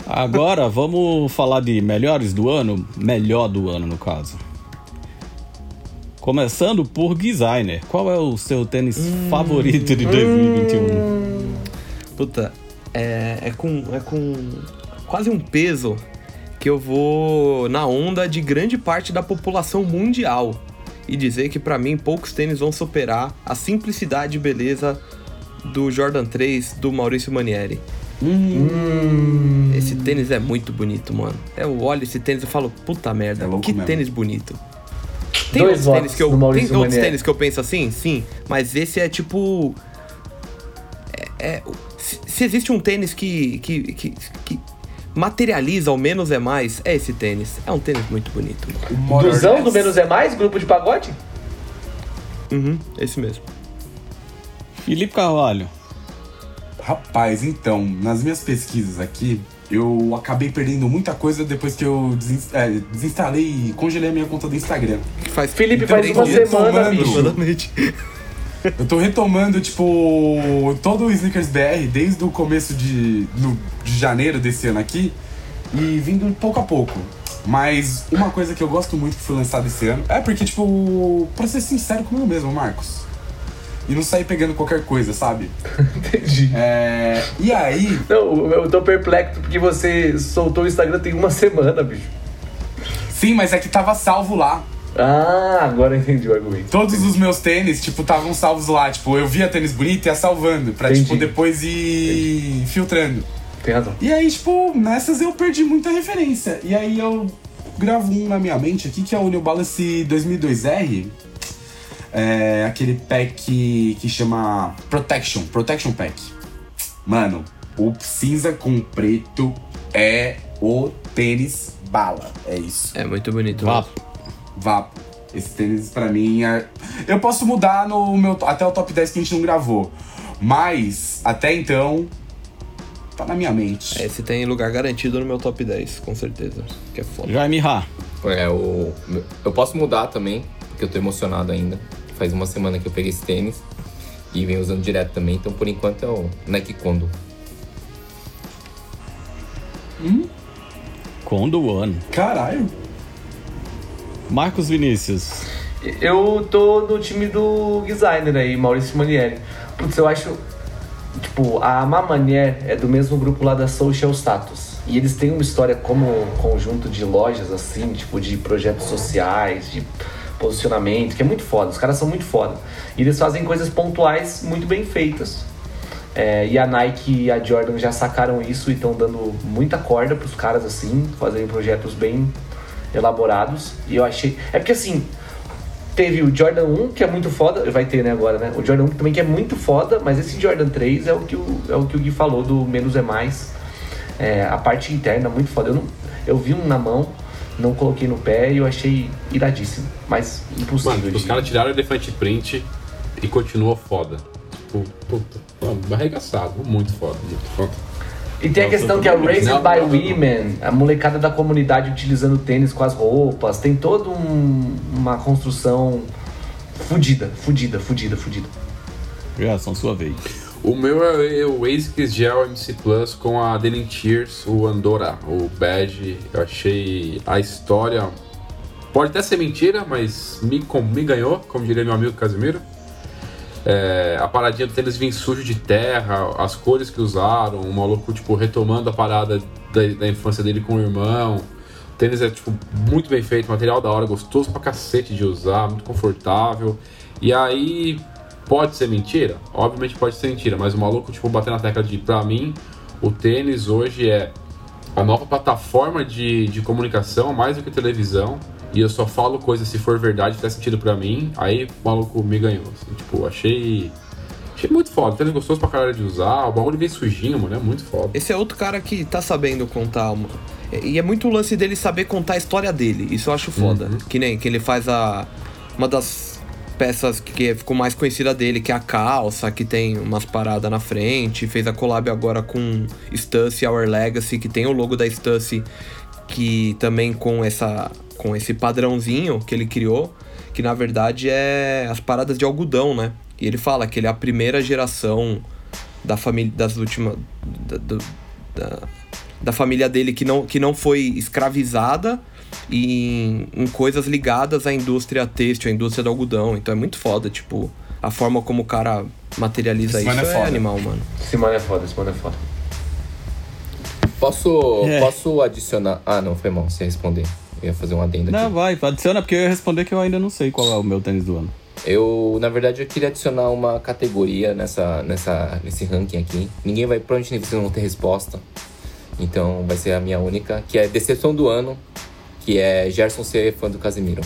Agora vamos falar de melhores do ano, melhor do ano no caso. Começando por designer. Qual é o seu tênis favorito de 2021? Puta, é, é com. É com quase um peso que eu vou na onda de grande parte da população mundial. E dizer que pra mim poucos tênis vão superar a simplicidade e beleza do Jordan 3 do Maurício Manieri. Esse tênis é muito bonito, mano. Eu olho esse tênis e falo, puta merda, É que mesmo. tênis bonito. Tem Dois outros tênis que eu do Maurício tem outros tênis que eu penso assim, sim, mas esse é tipo é, é- se, se existe um tênis que, que, que, que materializa o menos é mais, é esse tênis. É um tênis muito bonito. Duzão do Menos é Mais, grupo de pagode? Uhum, esse mesmo. Felipe Carvalho. Rapaz, então, nas minhas pesquisas aqui, eu acabei perdendo muita coisa depois que eu desin- é, desinstalei e congelei a minha conta do Instagram. Faz Felipe Então, faz uma semana, bicho. Exatamente. Eu tô retomando, tipo, todo o Sneakers BR desde o começo de, no- de janeiro desse ano aqui e vindo pouco a pouco. Mas uma coisa que eu gosto muito que foi lançada esse ano é porque, tipo, pra ser sincero comigo mesmo, Marcos. E não sair pegando qualquer coisa, sabe? Entendi. É, e aí, Não, eu tô perplexo porque você soltou o Instagram tem uma semana, bicho. sim, mas é que tava salvo lá. Ah, agora entendi o argumento. Todos os meus tênis, tipo, estavam salvos lá. Tipo, eu via tênis bonito e ia salvando. Pra, Entendi. tipo, depois ir filtrando. Tem razão. E aí, tipo, nessas eu perdi muita referência. E aí eu gravo um na minha mente aqui, que é o New Balance 2002R. É aquele pack que chama Protection, Protection Pack. Mano, o cinza com preto é o tênis bala. É isso. É muito bonito. Mesmo. Vapo. Esse tênis pra mim é. Eu posso mudar no meu até o top 10 que a gente não gravou. Mas, até então, tá na minha mente. Esse tem lugar garantido no meu top 10, com certeza. Que é foda. Jaime Ra. É, o, eu posso mudar também, porque eu tô emocionado ainda. Faz uma semana que eu peguei esse tênis e venho usando direto também, então por enquanto é o Nike Kondo. Kondo One. Caralho. Marcos Vinícius. Eu tô no time do designer aí, Maurício Manieri. Putz, eu acho. Tipo, a Mamanier é do mesmo grupo lá da Social Status. E eles têm uma história como conjunto de lojas, assim, tipo, de projetos sociais, de posicionamento, que é muito foda. Os caras são muito foda. E eles fazem coisas pontuais muito bem feitas. É, e a Nike e a Jordan já sacaram isso e estão dando muita corda pros caras, assim, fazerem projetos bem elaborados. E eu achei. É porque assim, teve o Jordan 1, que é muito foda, vai ter, né, agora, né? O Jordan 1 também que é muito foda, mas esse Jordan 3 é o que o, é o, que o Gui falou do menos é mais. É, a parte interna muito foda. Eu, não, eu vi um na mão, não coloquei no pé e eu achei iradíssimo. Mas impossível. Mano, tipo, os de- caras tiraram o elefante print e continuou foda. Tipo, puta, mano, arregaçado. Muito foda, muito foda. E tem a questão que é o Raised by. Women, a molecada da comunidade utilizando tênis com as roupas, tem toda um- uma construção fudida, fudida, fudida, fudida. Gerson, sua vez. O meu é o ASICS Gel MC Plus com a Denim Tears, o Andorra, o badge. Eu achei a história. Pode até ser mentira, mas me, com- me ganhou, como diria meu amigo Casimiro. É, a paradinha do tênis vir sujo de terra, as cores que usaram, o maluco, tipo, retomando a parada da, da infância dele com o irmão. O tênis é, tipo, muito bem feito, material da hora, gostoso pra cacete de usar, muito confortável. E aí, pode ser mentira? Obviamente pode ser mentira, mas o maluco, tipo, bater na tecla de, pra mim, o tênis hoje é a nova plataforma de, de comunicação, mais do que televisão. E eu só falo coisa se for verdade, faz sentido pra mim. Aí o maluco me ganhou. assim, tipo, achei. Achei muito foda. Tênis gostoso pra caralho de usar. O bagulho vem sujinho, mano. É muito foda. Esse é outro cara que tá sabendo contar uma. E é muito o lance dele saber contar a história dele. Isso eu acho foda. Que nem que ele faz a. Uma das peças que ficou mais conhecida dele, que é a calça, que tem umas paradas na frente. Fez a collab agora com Stussy Our Legacy, que tem o logo da Stussy, que também com essa. com esse padrãozinho que ele criou, que na verdade é as paradas de algodão, né? E ele fala que ele é a primeira geração da família das últimas da, da, da família dele que não, que não foi escravizada em, em coisas ligadas à indústria têxtil, à indústria do algodão. Então é muito foda, tipo, a forma como o cara materializa Esse isso é é, foda. animal, mano. Esse mano é foda, esse mano é foda. Posso, É. posso adicionar. Ah, não, foi mal você responder. Eu ia fazer um adendo Não, aqui. vai, adiciona, porque eu ia responder que eu ainda não sei qual é o meu tênis do ano. Eu, na verdade, eu queria adicionar uma categoria nessa, nessa, nesse ranking aqui. Ninguém vai, provavelmente vocês não vão ter resposta. Então vai ser a minha única, que é decepção do ano, que é Gerson ser fã do Casemiro.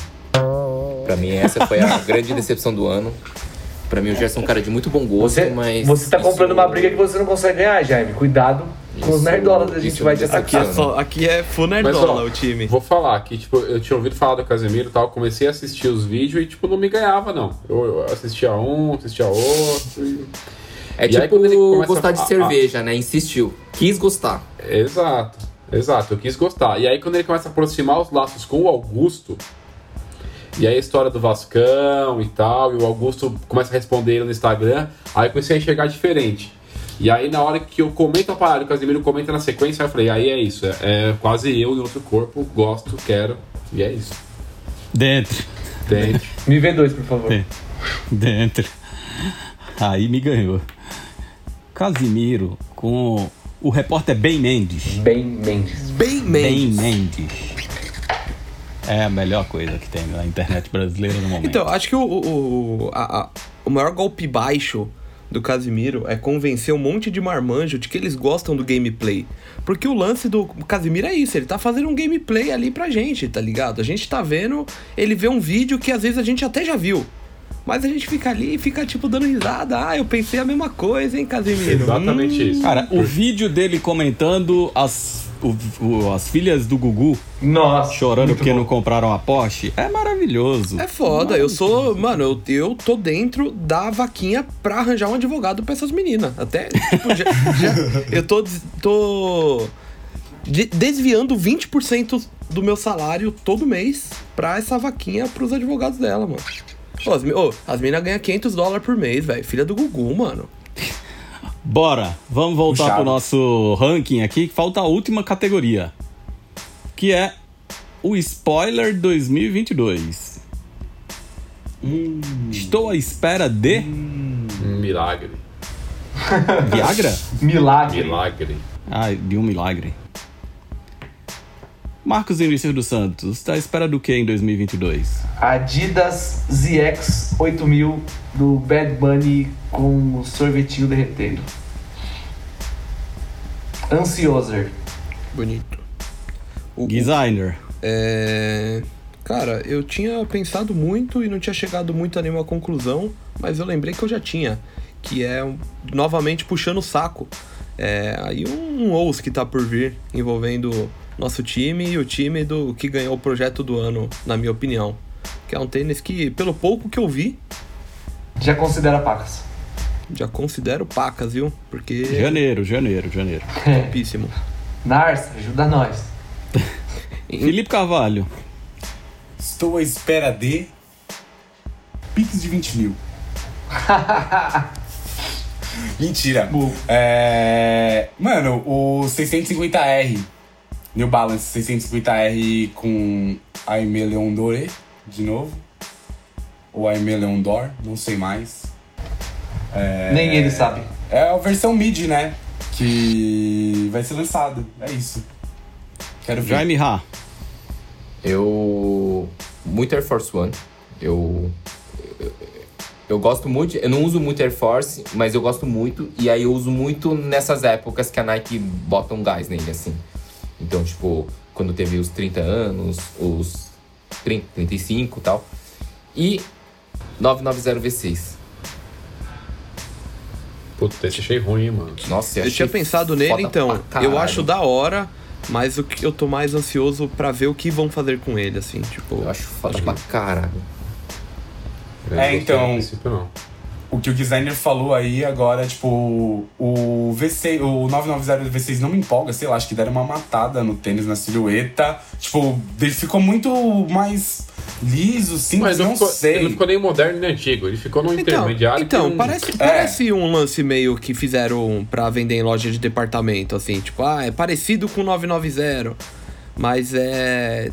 Pra mim, essa foi a grande decepção do ano. Pra mim, o Gerson é um cara de muito bom gosto, Você, mas. você tá comprando isso- uma briga que você não consegue ganhar, Jaime. Cuidado com os nerdolas a gente vai te atacar. Aqui é, só, aqui é full Mas, nerdola ó, o time. Vou falar que, tipo, eu tinha ouvido falar do Casemiro e tal, comecei a assistir os vídeos e, tipo, não me ganhava, não. Eu, eu assistia um, assistia outro. e- É E aí, tipo quando ele começa gostar a- de cerveja, né? Insistiu. Quis gostar. Exato, exato, eu quis gostar. E aí, quando ele começa a aproximar os laços com o Augusto, e aí a história do Vascão e tal, e o Augusto começa a responder ele no Instagram, aí eu comecei a enxergar diferente. E aí, na hora que eu comento a parada, o Casimiro comenta na sequência, aí eu falei, aí é isso, é, é quase eu em outro corpo, gosto, quero, e é isso. Dentro. Entende? Me vê dois, por favor. Dentro. Aí me ganhou. Casimiro com o repórter Ben Mendes. Bem Mendes. Bem Ben Mendes. Mendes. É a melhor coisa que tem na internet brasileira no momento. Então, acho que o, o, a- a- o maior golpe baixo do Casimiro é convencer um monte de marmanjo de que eles gostam do gameplay. Porque o lance do Casimiro é isso, ele tá fazendo um gameplay ali pra gente, tá ligado? A gente tá vendo, ele vê um vídeo que às vezes a gente até já viu. Mas a gente fica ali e fica, tipo, dando risada. Ah, eu pensei a mesma coisa, hein, Casimiro? Exatamente Hum. isso. Cara, o vídeo dele comentando as, o- o- as filhas do Gugu Nossa. chorando porque bom. não compraram a Porsche é maravilhoso. É foda, eu sou. Mano, eu, eu tô dentro da vaquinha pra arranjar um advogado pra essas meninas. Até, tipo, já, já- eu tô. tô de- desviando 20% do meu salário todo mês pra essa vaquinha pros advogados dela, mano. Pô, as, ô, as meninas ganham 500 dólares por mês, velho. Filha do Gugu, mano. Bora, vamos voltar Puxado. pro nosso ranking aqui, que falta a última categoria, que é o Spoiler 2022. Estou à espera de Milagre. Viagra? Milagre. Milagre. Ah, de um milagre. Marcos Vinícius dos Santos, está à espera do que em 2022? Adidas ZX 8000 do Bad Bunny com o sorvetinho derretendo. Ansioser. Bonito. O, o- Designer. É. Cara, eu tinha pensado muito e não tinha chegado muito a nenhuma conclusão, mas eu lembrei que eu já tinha. Que é novamente puxando o saco. É aí um, um ouço que tá por vir, envolvendo nosso time e o time do que ganhou o projeto do ano, na minha opinião. Que é um tênis que, pelo pouco que eu vi, Já considera pacas. já considero pacas, viu? Porque Janeiro, janeiro, janeiro. é topíssimo. Nars, ajuda nós. Felipe Carvalho. Estou à espera de. Pix de 20 mil. Mentira. É... Mano, o 650R. New Balance 650R com Aimé Leon Doré, de novo. Ou Aimé Leon Dor, não sei mais. É... Nem ele sabe. É a versão mid, né? Que vai ser lançado. É isso. Quero ver. Jaime Ha. Eu. Muito Air Force One. Eu. eu- Eu gosto muito. Eu não uso muito Air Force, mas eu gosto muito. E aí eu uso muito nessas épocas que a Nike bota um gás nele, assim. Então, tipo, quando teve os 30 anos, os 30, 35 e tal. E 990 V6. Puta, esse achei ruim, hein, mano. Nossa, Eu achei tinha pensado nele, então. pra Eu caralho. acho da hora, mas o que eu tô mais ansioso pra ver o que vão fazer com ele, assim, tipo. Eu acho foda pra caralho. Eu não É, gostei então-. O que o designer falou aí agora, tipo, o V6, o 990 do V6 não me empolga, sei lá, acho que deram uma matada no tênis na silhueta. Tipo, ele ficou muito mais liso, simples, Mas não não ficou, sei. ele não ficou nem moderno nem antigo. Ele ficou no Então, intermediário. então não- parece, parece um lance meio que fizeram pra vender em loja de departamento, assim, tipo, ah, é parecido com o 990, mas é.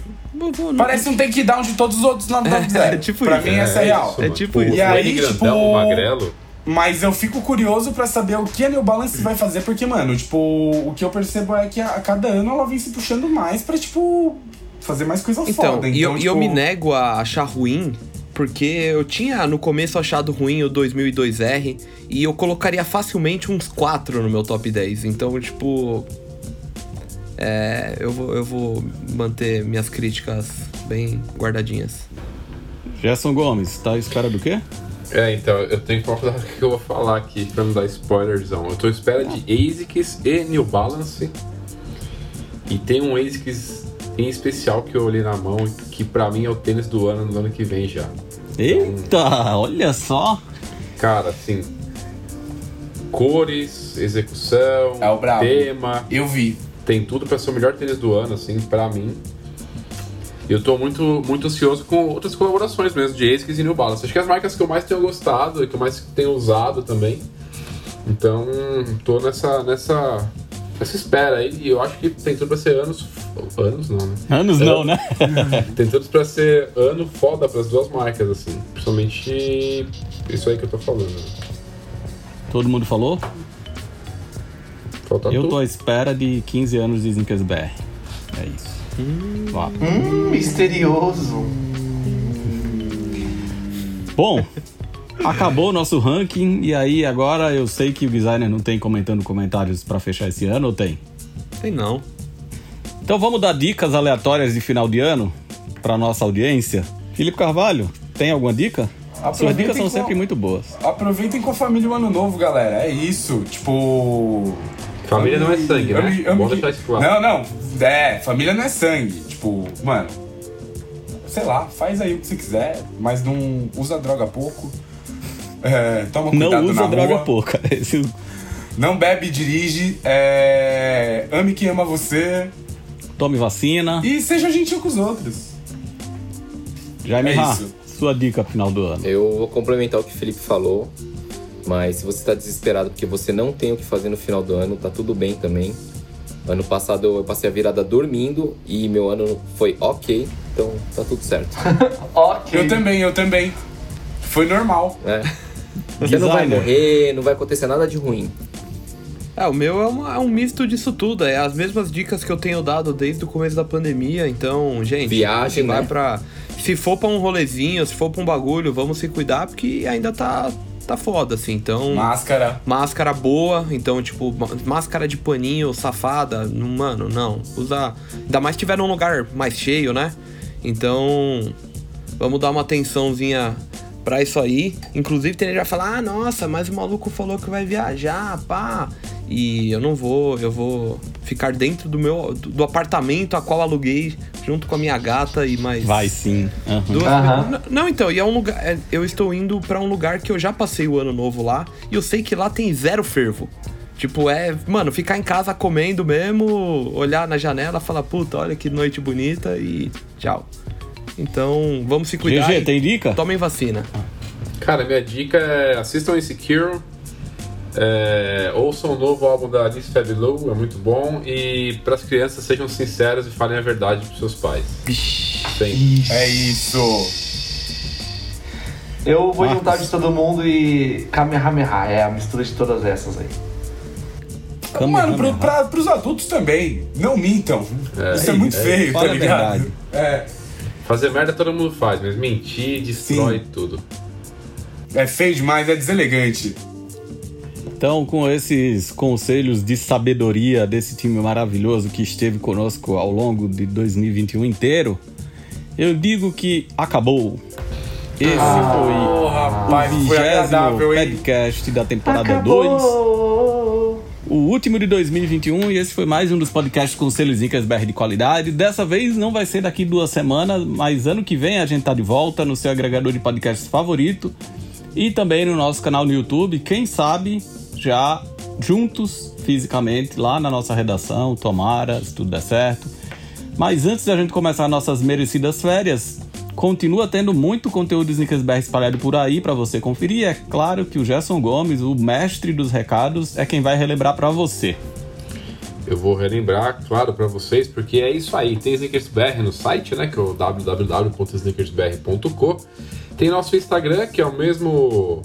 Parece um takedown de todos os outros 990. É, tipo pra isso. mim, essa é real. É tipo isso. E aí, tipo, grandão, o magrelo. Mas eu fico curioso pra saber o que a New Balance vai fazer, porque, mano, tipo, o que eu percebo é que a, a cada ano ela vem se puxando mais pra, tipo, fazer mais coisa Então, foda. e, eu, e eu tipo, me nego a achar ruim, porque eu tinha no começo achado ruim o 2002R e eu colocaria facilmente uns 4 no meu top 10. Então, tipo. É, eu, vou, eu vou manter minhas críticas bem guardadinhas. Gerson Gomes, tá à espera do quê? É, então, eu tenho que falar o que eu vou falar aqui pra não dar spoilerzão. Eu tô à espera de ASICS e New Balance. E tem um ASICS em especial que eu olhei na mão, que pra mim é o tênis do ano, no ano que vem já. Eita, olha só. Cara, assim. Cores, execução, É tema, Eu vi. Tem tudo pra ser o melhor tênis do ano, assim, pra mim. E eu tô muito, muito ansioso com outras colaborações mesmo, de ASICS e New Balance. Acho que as marcas que eu mais tenho gostado e que eu mais tenho usado também. Então, tô nessa, nessa, nessa espera aí. E eu acho que tem tudo pra ser anos. Anos não, né? Anos não, né? Tem tudo pra ser ano foda pras duas marcas, assim. Principalmente isso aí que eu tô falando. Todo mundo falou? Falta Eu tô à espera de 15 anos de Zincas BR. É isso. Ó. Hum, misterioso. Bom, acabou o nosso ranking e aí agora eu sei que o designer não tem comentando comentários pra fechar esse ano, ou tem? Tem não. Então vamos dar dicas aleatórias de final de ano pra nossa audiência. Felipe Carvalho, tem alguma dica? Suas Aproveitem dicas são com- sempre muito boas. Aproveitem com a família o ano novo, galera. É isso. Tipo. Família não é sangue, né? ame- ame Bom deixar isso claro. Não, não. É, família não é sangue. Tipo, mano. Sei lá, faz aí o que você quiser, mas não usa droga pouco. É, toma cuidado Não usa na droga rua. pouca. Não bebe e dirige. É, ame quem ama você. tome vacina. E seja gentil com os outros. Jaime é isso. sua dica final do ano. Eu vou complementar o que o Felipe falou, mas se você está desesperado porque você não tem o que fazer no final do ano, tá tudo bem também. Ano passado eu passei a virada dormindo e meu ano foi ok, então tá tudo certo. Ok. Eu também, eu também. Foi normal. né? Você não vai morrer, não vai acontecer nada de ruim. É, o meu é, uma- é um misto disso tudo. É as mesmas dicas que eu tenho dado desde o começo da pandemia. Então, gente, Viagem, vai né? pra. Se for pra um rolezinho, se for pra um bagulho, vamos se cuidar, porque ainda tá, tá foda, assim. Então. Máscara. Máscara boa, então, tipo, máscara de paninho safada, mano, não. Usa. Ainda mais se tiver num lugar mais cheio, né? Então, vamos dar uma atençãozinha pra isso aí. Inclusive, tem gente que vai falar: ah, nossa, mas o maluco falou que vai viajar, pá. E eu não vou, eu vou ficar dentro do meu do, do apartamento a qual aluguei junto com a minha gata e mais Vai sim. Duas Aham. vezes- Não, Não, então, e é um lugar. é- eu estou indo pra um lugar que eu já passei o ano novo lá e eu sei que lá tem zero fervo. Tipo, é, mano, ficar em casa comendo mesmo, olhar na janela, falar, puta, olha que noite bonita e tchau. Então, vamos se cuidar. GG, tem dica? Tomem vacina. Cara, minha dica é assistam Insecure, é, ouçam o novo álbum da Alice Fabilow, é muito bom. E para as crianças, sejam sinceros e falem a verdade pros seus pais. Sempre. É isso. Eu vou Marcos. juntar de todo mundo e Kamehameha. É a mistura de todas essas aí. Mano, pro, pra, pros adultos também. Não mintam. É, Isso é muito é, feio, tá ligado? É, Fazer merda todo mundo faz, mas mentir destrói tudo. é feio demais, é deselegante. Então, com esses conselhos de sabedoria desse time maravilhoso que esteve conosco ao longo de 2021 inteiro, eu digo que acabou. Esse Ô, foi o vigésimo podcast da temporada 2. O último de 2021 e esse foi mais um dos podcasts com selos Incas BR de qualidade. Dessa vez não vai ser daqui duas semanas, mas ano que vem a gente tá de volta no seu agregador de podcasts favorito e também no nosso canal no YouTube. Quem sabe já juntos fisicamente lá na nossa redação, tomara, se tudo der certo. Mas antes da gente começar nossas merecidas férias, continua tendo muito conteúdo Snickers BR espalhado por aí para você conferir. É claro que o Gerson Gomes, o mestre dos recados, é quem vai relembrar para você. Eu vou relembrar, claro, pra vocês, porque é isso aí. Tem SneakersBR no site, né? Que é o www.sneakersbr.co. Tem nosso Instagram, que é o mesmo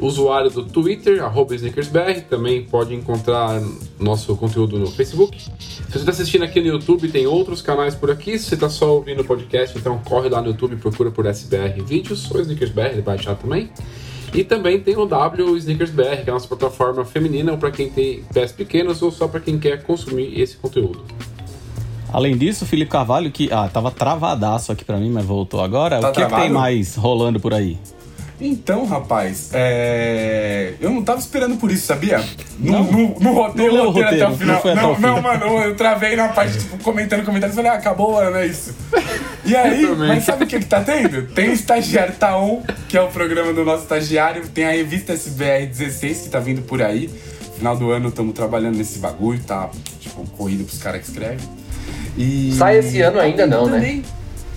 usuário do Twitter, arroba SneakersBR. Também pode encontrar nosso conteúdo no Facebook. Se você está assistindo aqui no YouTube, tem outros canais por aqui. Se você está só ouvindo o podcast, então corre lá no YouTube, procura por SBR Vídeos ou SneakersBR, ele vai achar também. E também tem o W Sneakers BR, que é a nossa plataforma feminina, ou para quem tem pés pequenos ou só para quem quer consumir esse conteúdo. Além disso, o Felipe Carvalho, que ah, tava travadaço aqui para mim, mas voltou agora. Tá o que, é que tem mais rolando por aí? Então, rapaz, é... eu não tava esperando por isso, sabia? No, Não? no, no roteiro, Não leu o roteiro até roteiro, o final. não não, não, mano, eu travei na parte, tipo, comentando, comentando, falei, ah, acabou o ano, é isso. E aí, mas sabe o que que tá tendo? Tem o Estagiário Taon, que é o programa do nosso estagiário, tem a revista SBR 16, que tá vindo por aí. Final do ano estamos trabalhando nesse bagulho, tá, tipo, corrido pros caras que escrevem. E... Sai esse ano ainda não, né?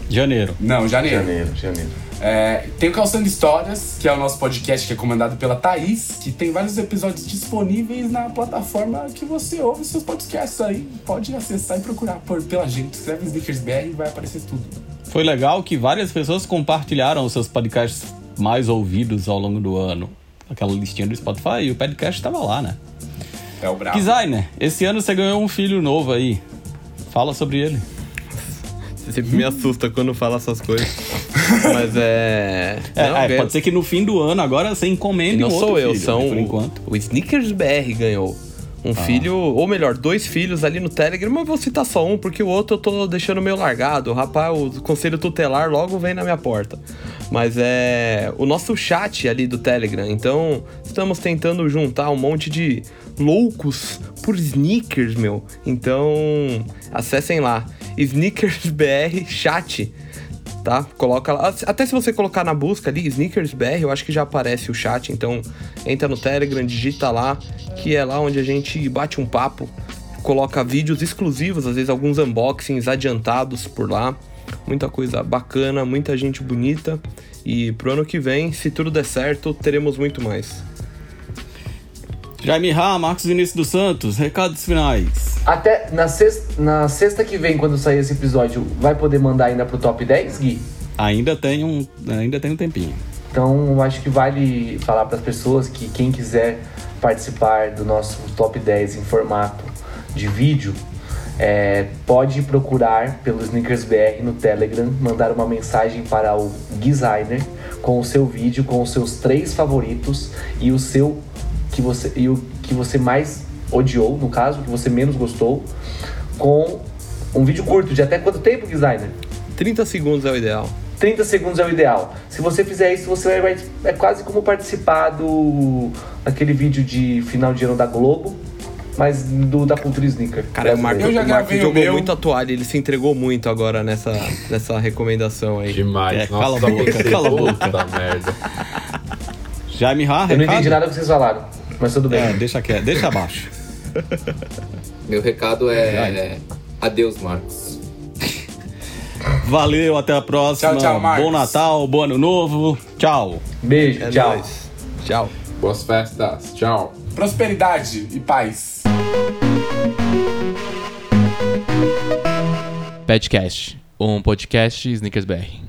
Janeiro. Não, janeiro. Janeiro, janeiro. É, tem o Calçando Histórias, que é o nosso podcast que é comandado pela Thaís, que tem vários episódios disponíveis na plataforma que você ouve seus podcasts aí. Pode acessar e procurar por, pela gente. Escreve Snickers BR e vai aparecer tudo. Foi legal que várias pessoas compartilharam os seus podcasts mais ouvidos ao longo do ano. Aquela listinha do Spotify e o podcast estava lá, né? É o brabo. Designer, esse ano você ganhou um filho novo aí. Fala sobre ele. Você sempre me assusta quando fala essas coisas. Mas é. É, Não, é, pode ser que no fim do ano agora você encomende não um sou eu, filho, são né, por o- enquanto. O, Snickers BR ganhou. Um filho, ou melhor, dois filhos ali no Telegram, mas eu vou citar só um, porque o outro eu tô deixando meio largado. O rapaz, o conselho tutelar logo vem na minha porta. Mas é o nosso chat ali do Telegram. Então, estamos tentando juntar um monte de loucos por sneakers, meu. Então, acessem lá. Sneakers BR Chat tá? Coloca lá. Até se você colocar na busca ali, Sneakers BR, eu acho que já aparece o chat. Então, entra no Telegram, digita lá, que é lá onde a gente bate um papo, coloca vídeos exclusivos, às vezes alguns unboxings adiantados por lá. Muita coisa bacana, muita gente bonita. E pro ano que vem, se tudo der certo, teremos muito mais. Jaime Rá, Marcos Vinícius dos Santos, recados finais. Até na sexta, na sexta que vem, quando sair esse episódio, vai poder mandar ainda pro top 10, Gui? Ainda tem um, ainda tem um tempinho. Então, acho que vale falar para as pessoas que quem quiser participar do nosso top 10 em formato de vídeo, é, pode procurar pelo Sneakers BR no Telegram, mandar uma mensagem para o designer com o seu vídeo, com os seus três favoritos e o seu que você e o que você mais odiou, no caso, que você menos gostou, com um vídeo curto de até quanto tempo, designer? 30 segundos é o ideal. 30 segundos é o ideal. Se você fizer isso, você vai. É quase como participar do. daquele vídeo de final de ano da Globo, mas do, da cultura sneaker. Cara, o Marco, Eu já o Marco gravei o jogou meu. muito a toalha, ele se entregou muito agora nessa, nessa recomendação aí. Demais. É, Nossa, cala a boca, cala a boca. puta merda. Jaime Rá, Eu não entendi nada do que vocês falaram, mas tudo bem. É, deixa quieto, deixa abaixo. Meu recado é. Adeus, Marcos. Valeu, até a próxima. Tchau, tchau, Marcos. Bom Natal, bom ano novo. Tchau. Beijo, É tchau. nóis. Tchau. Boas festas. Tchau. Prosperidade e paz. Padcast, um podcast Snickers BR.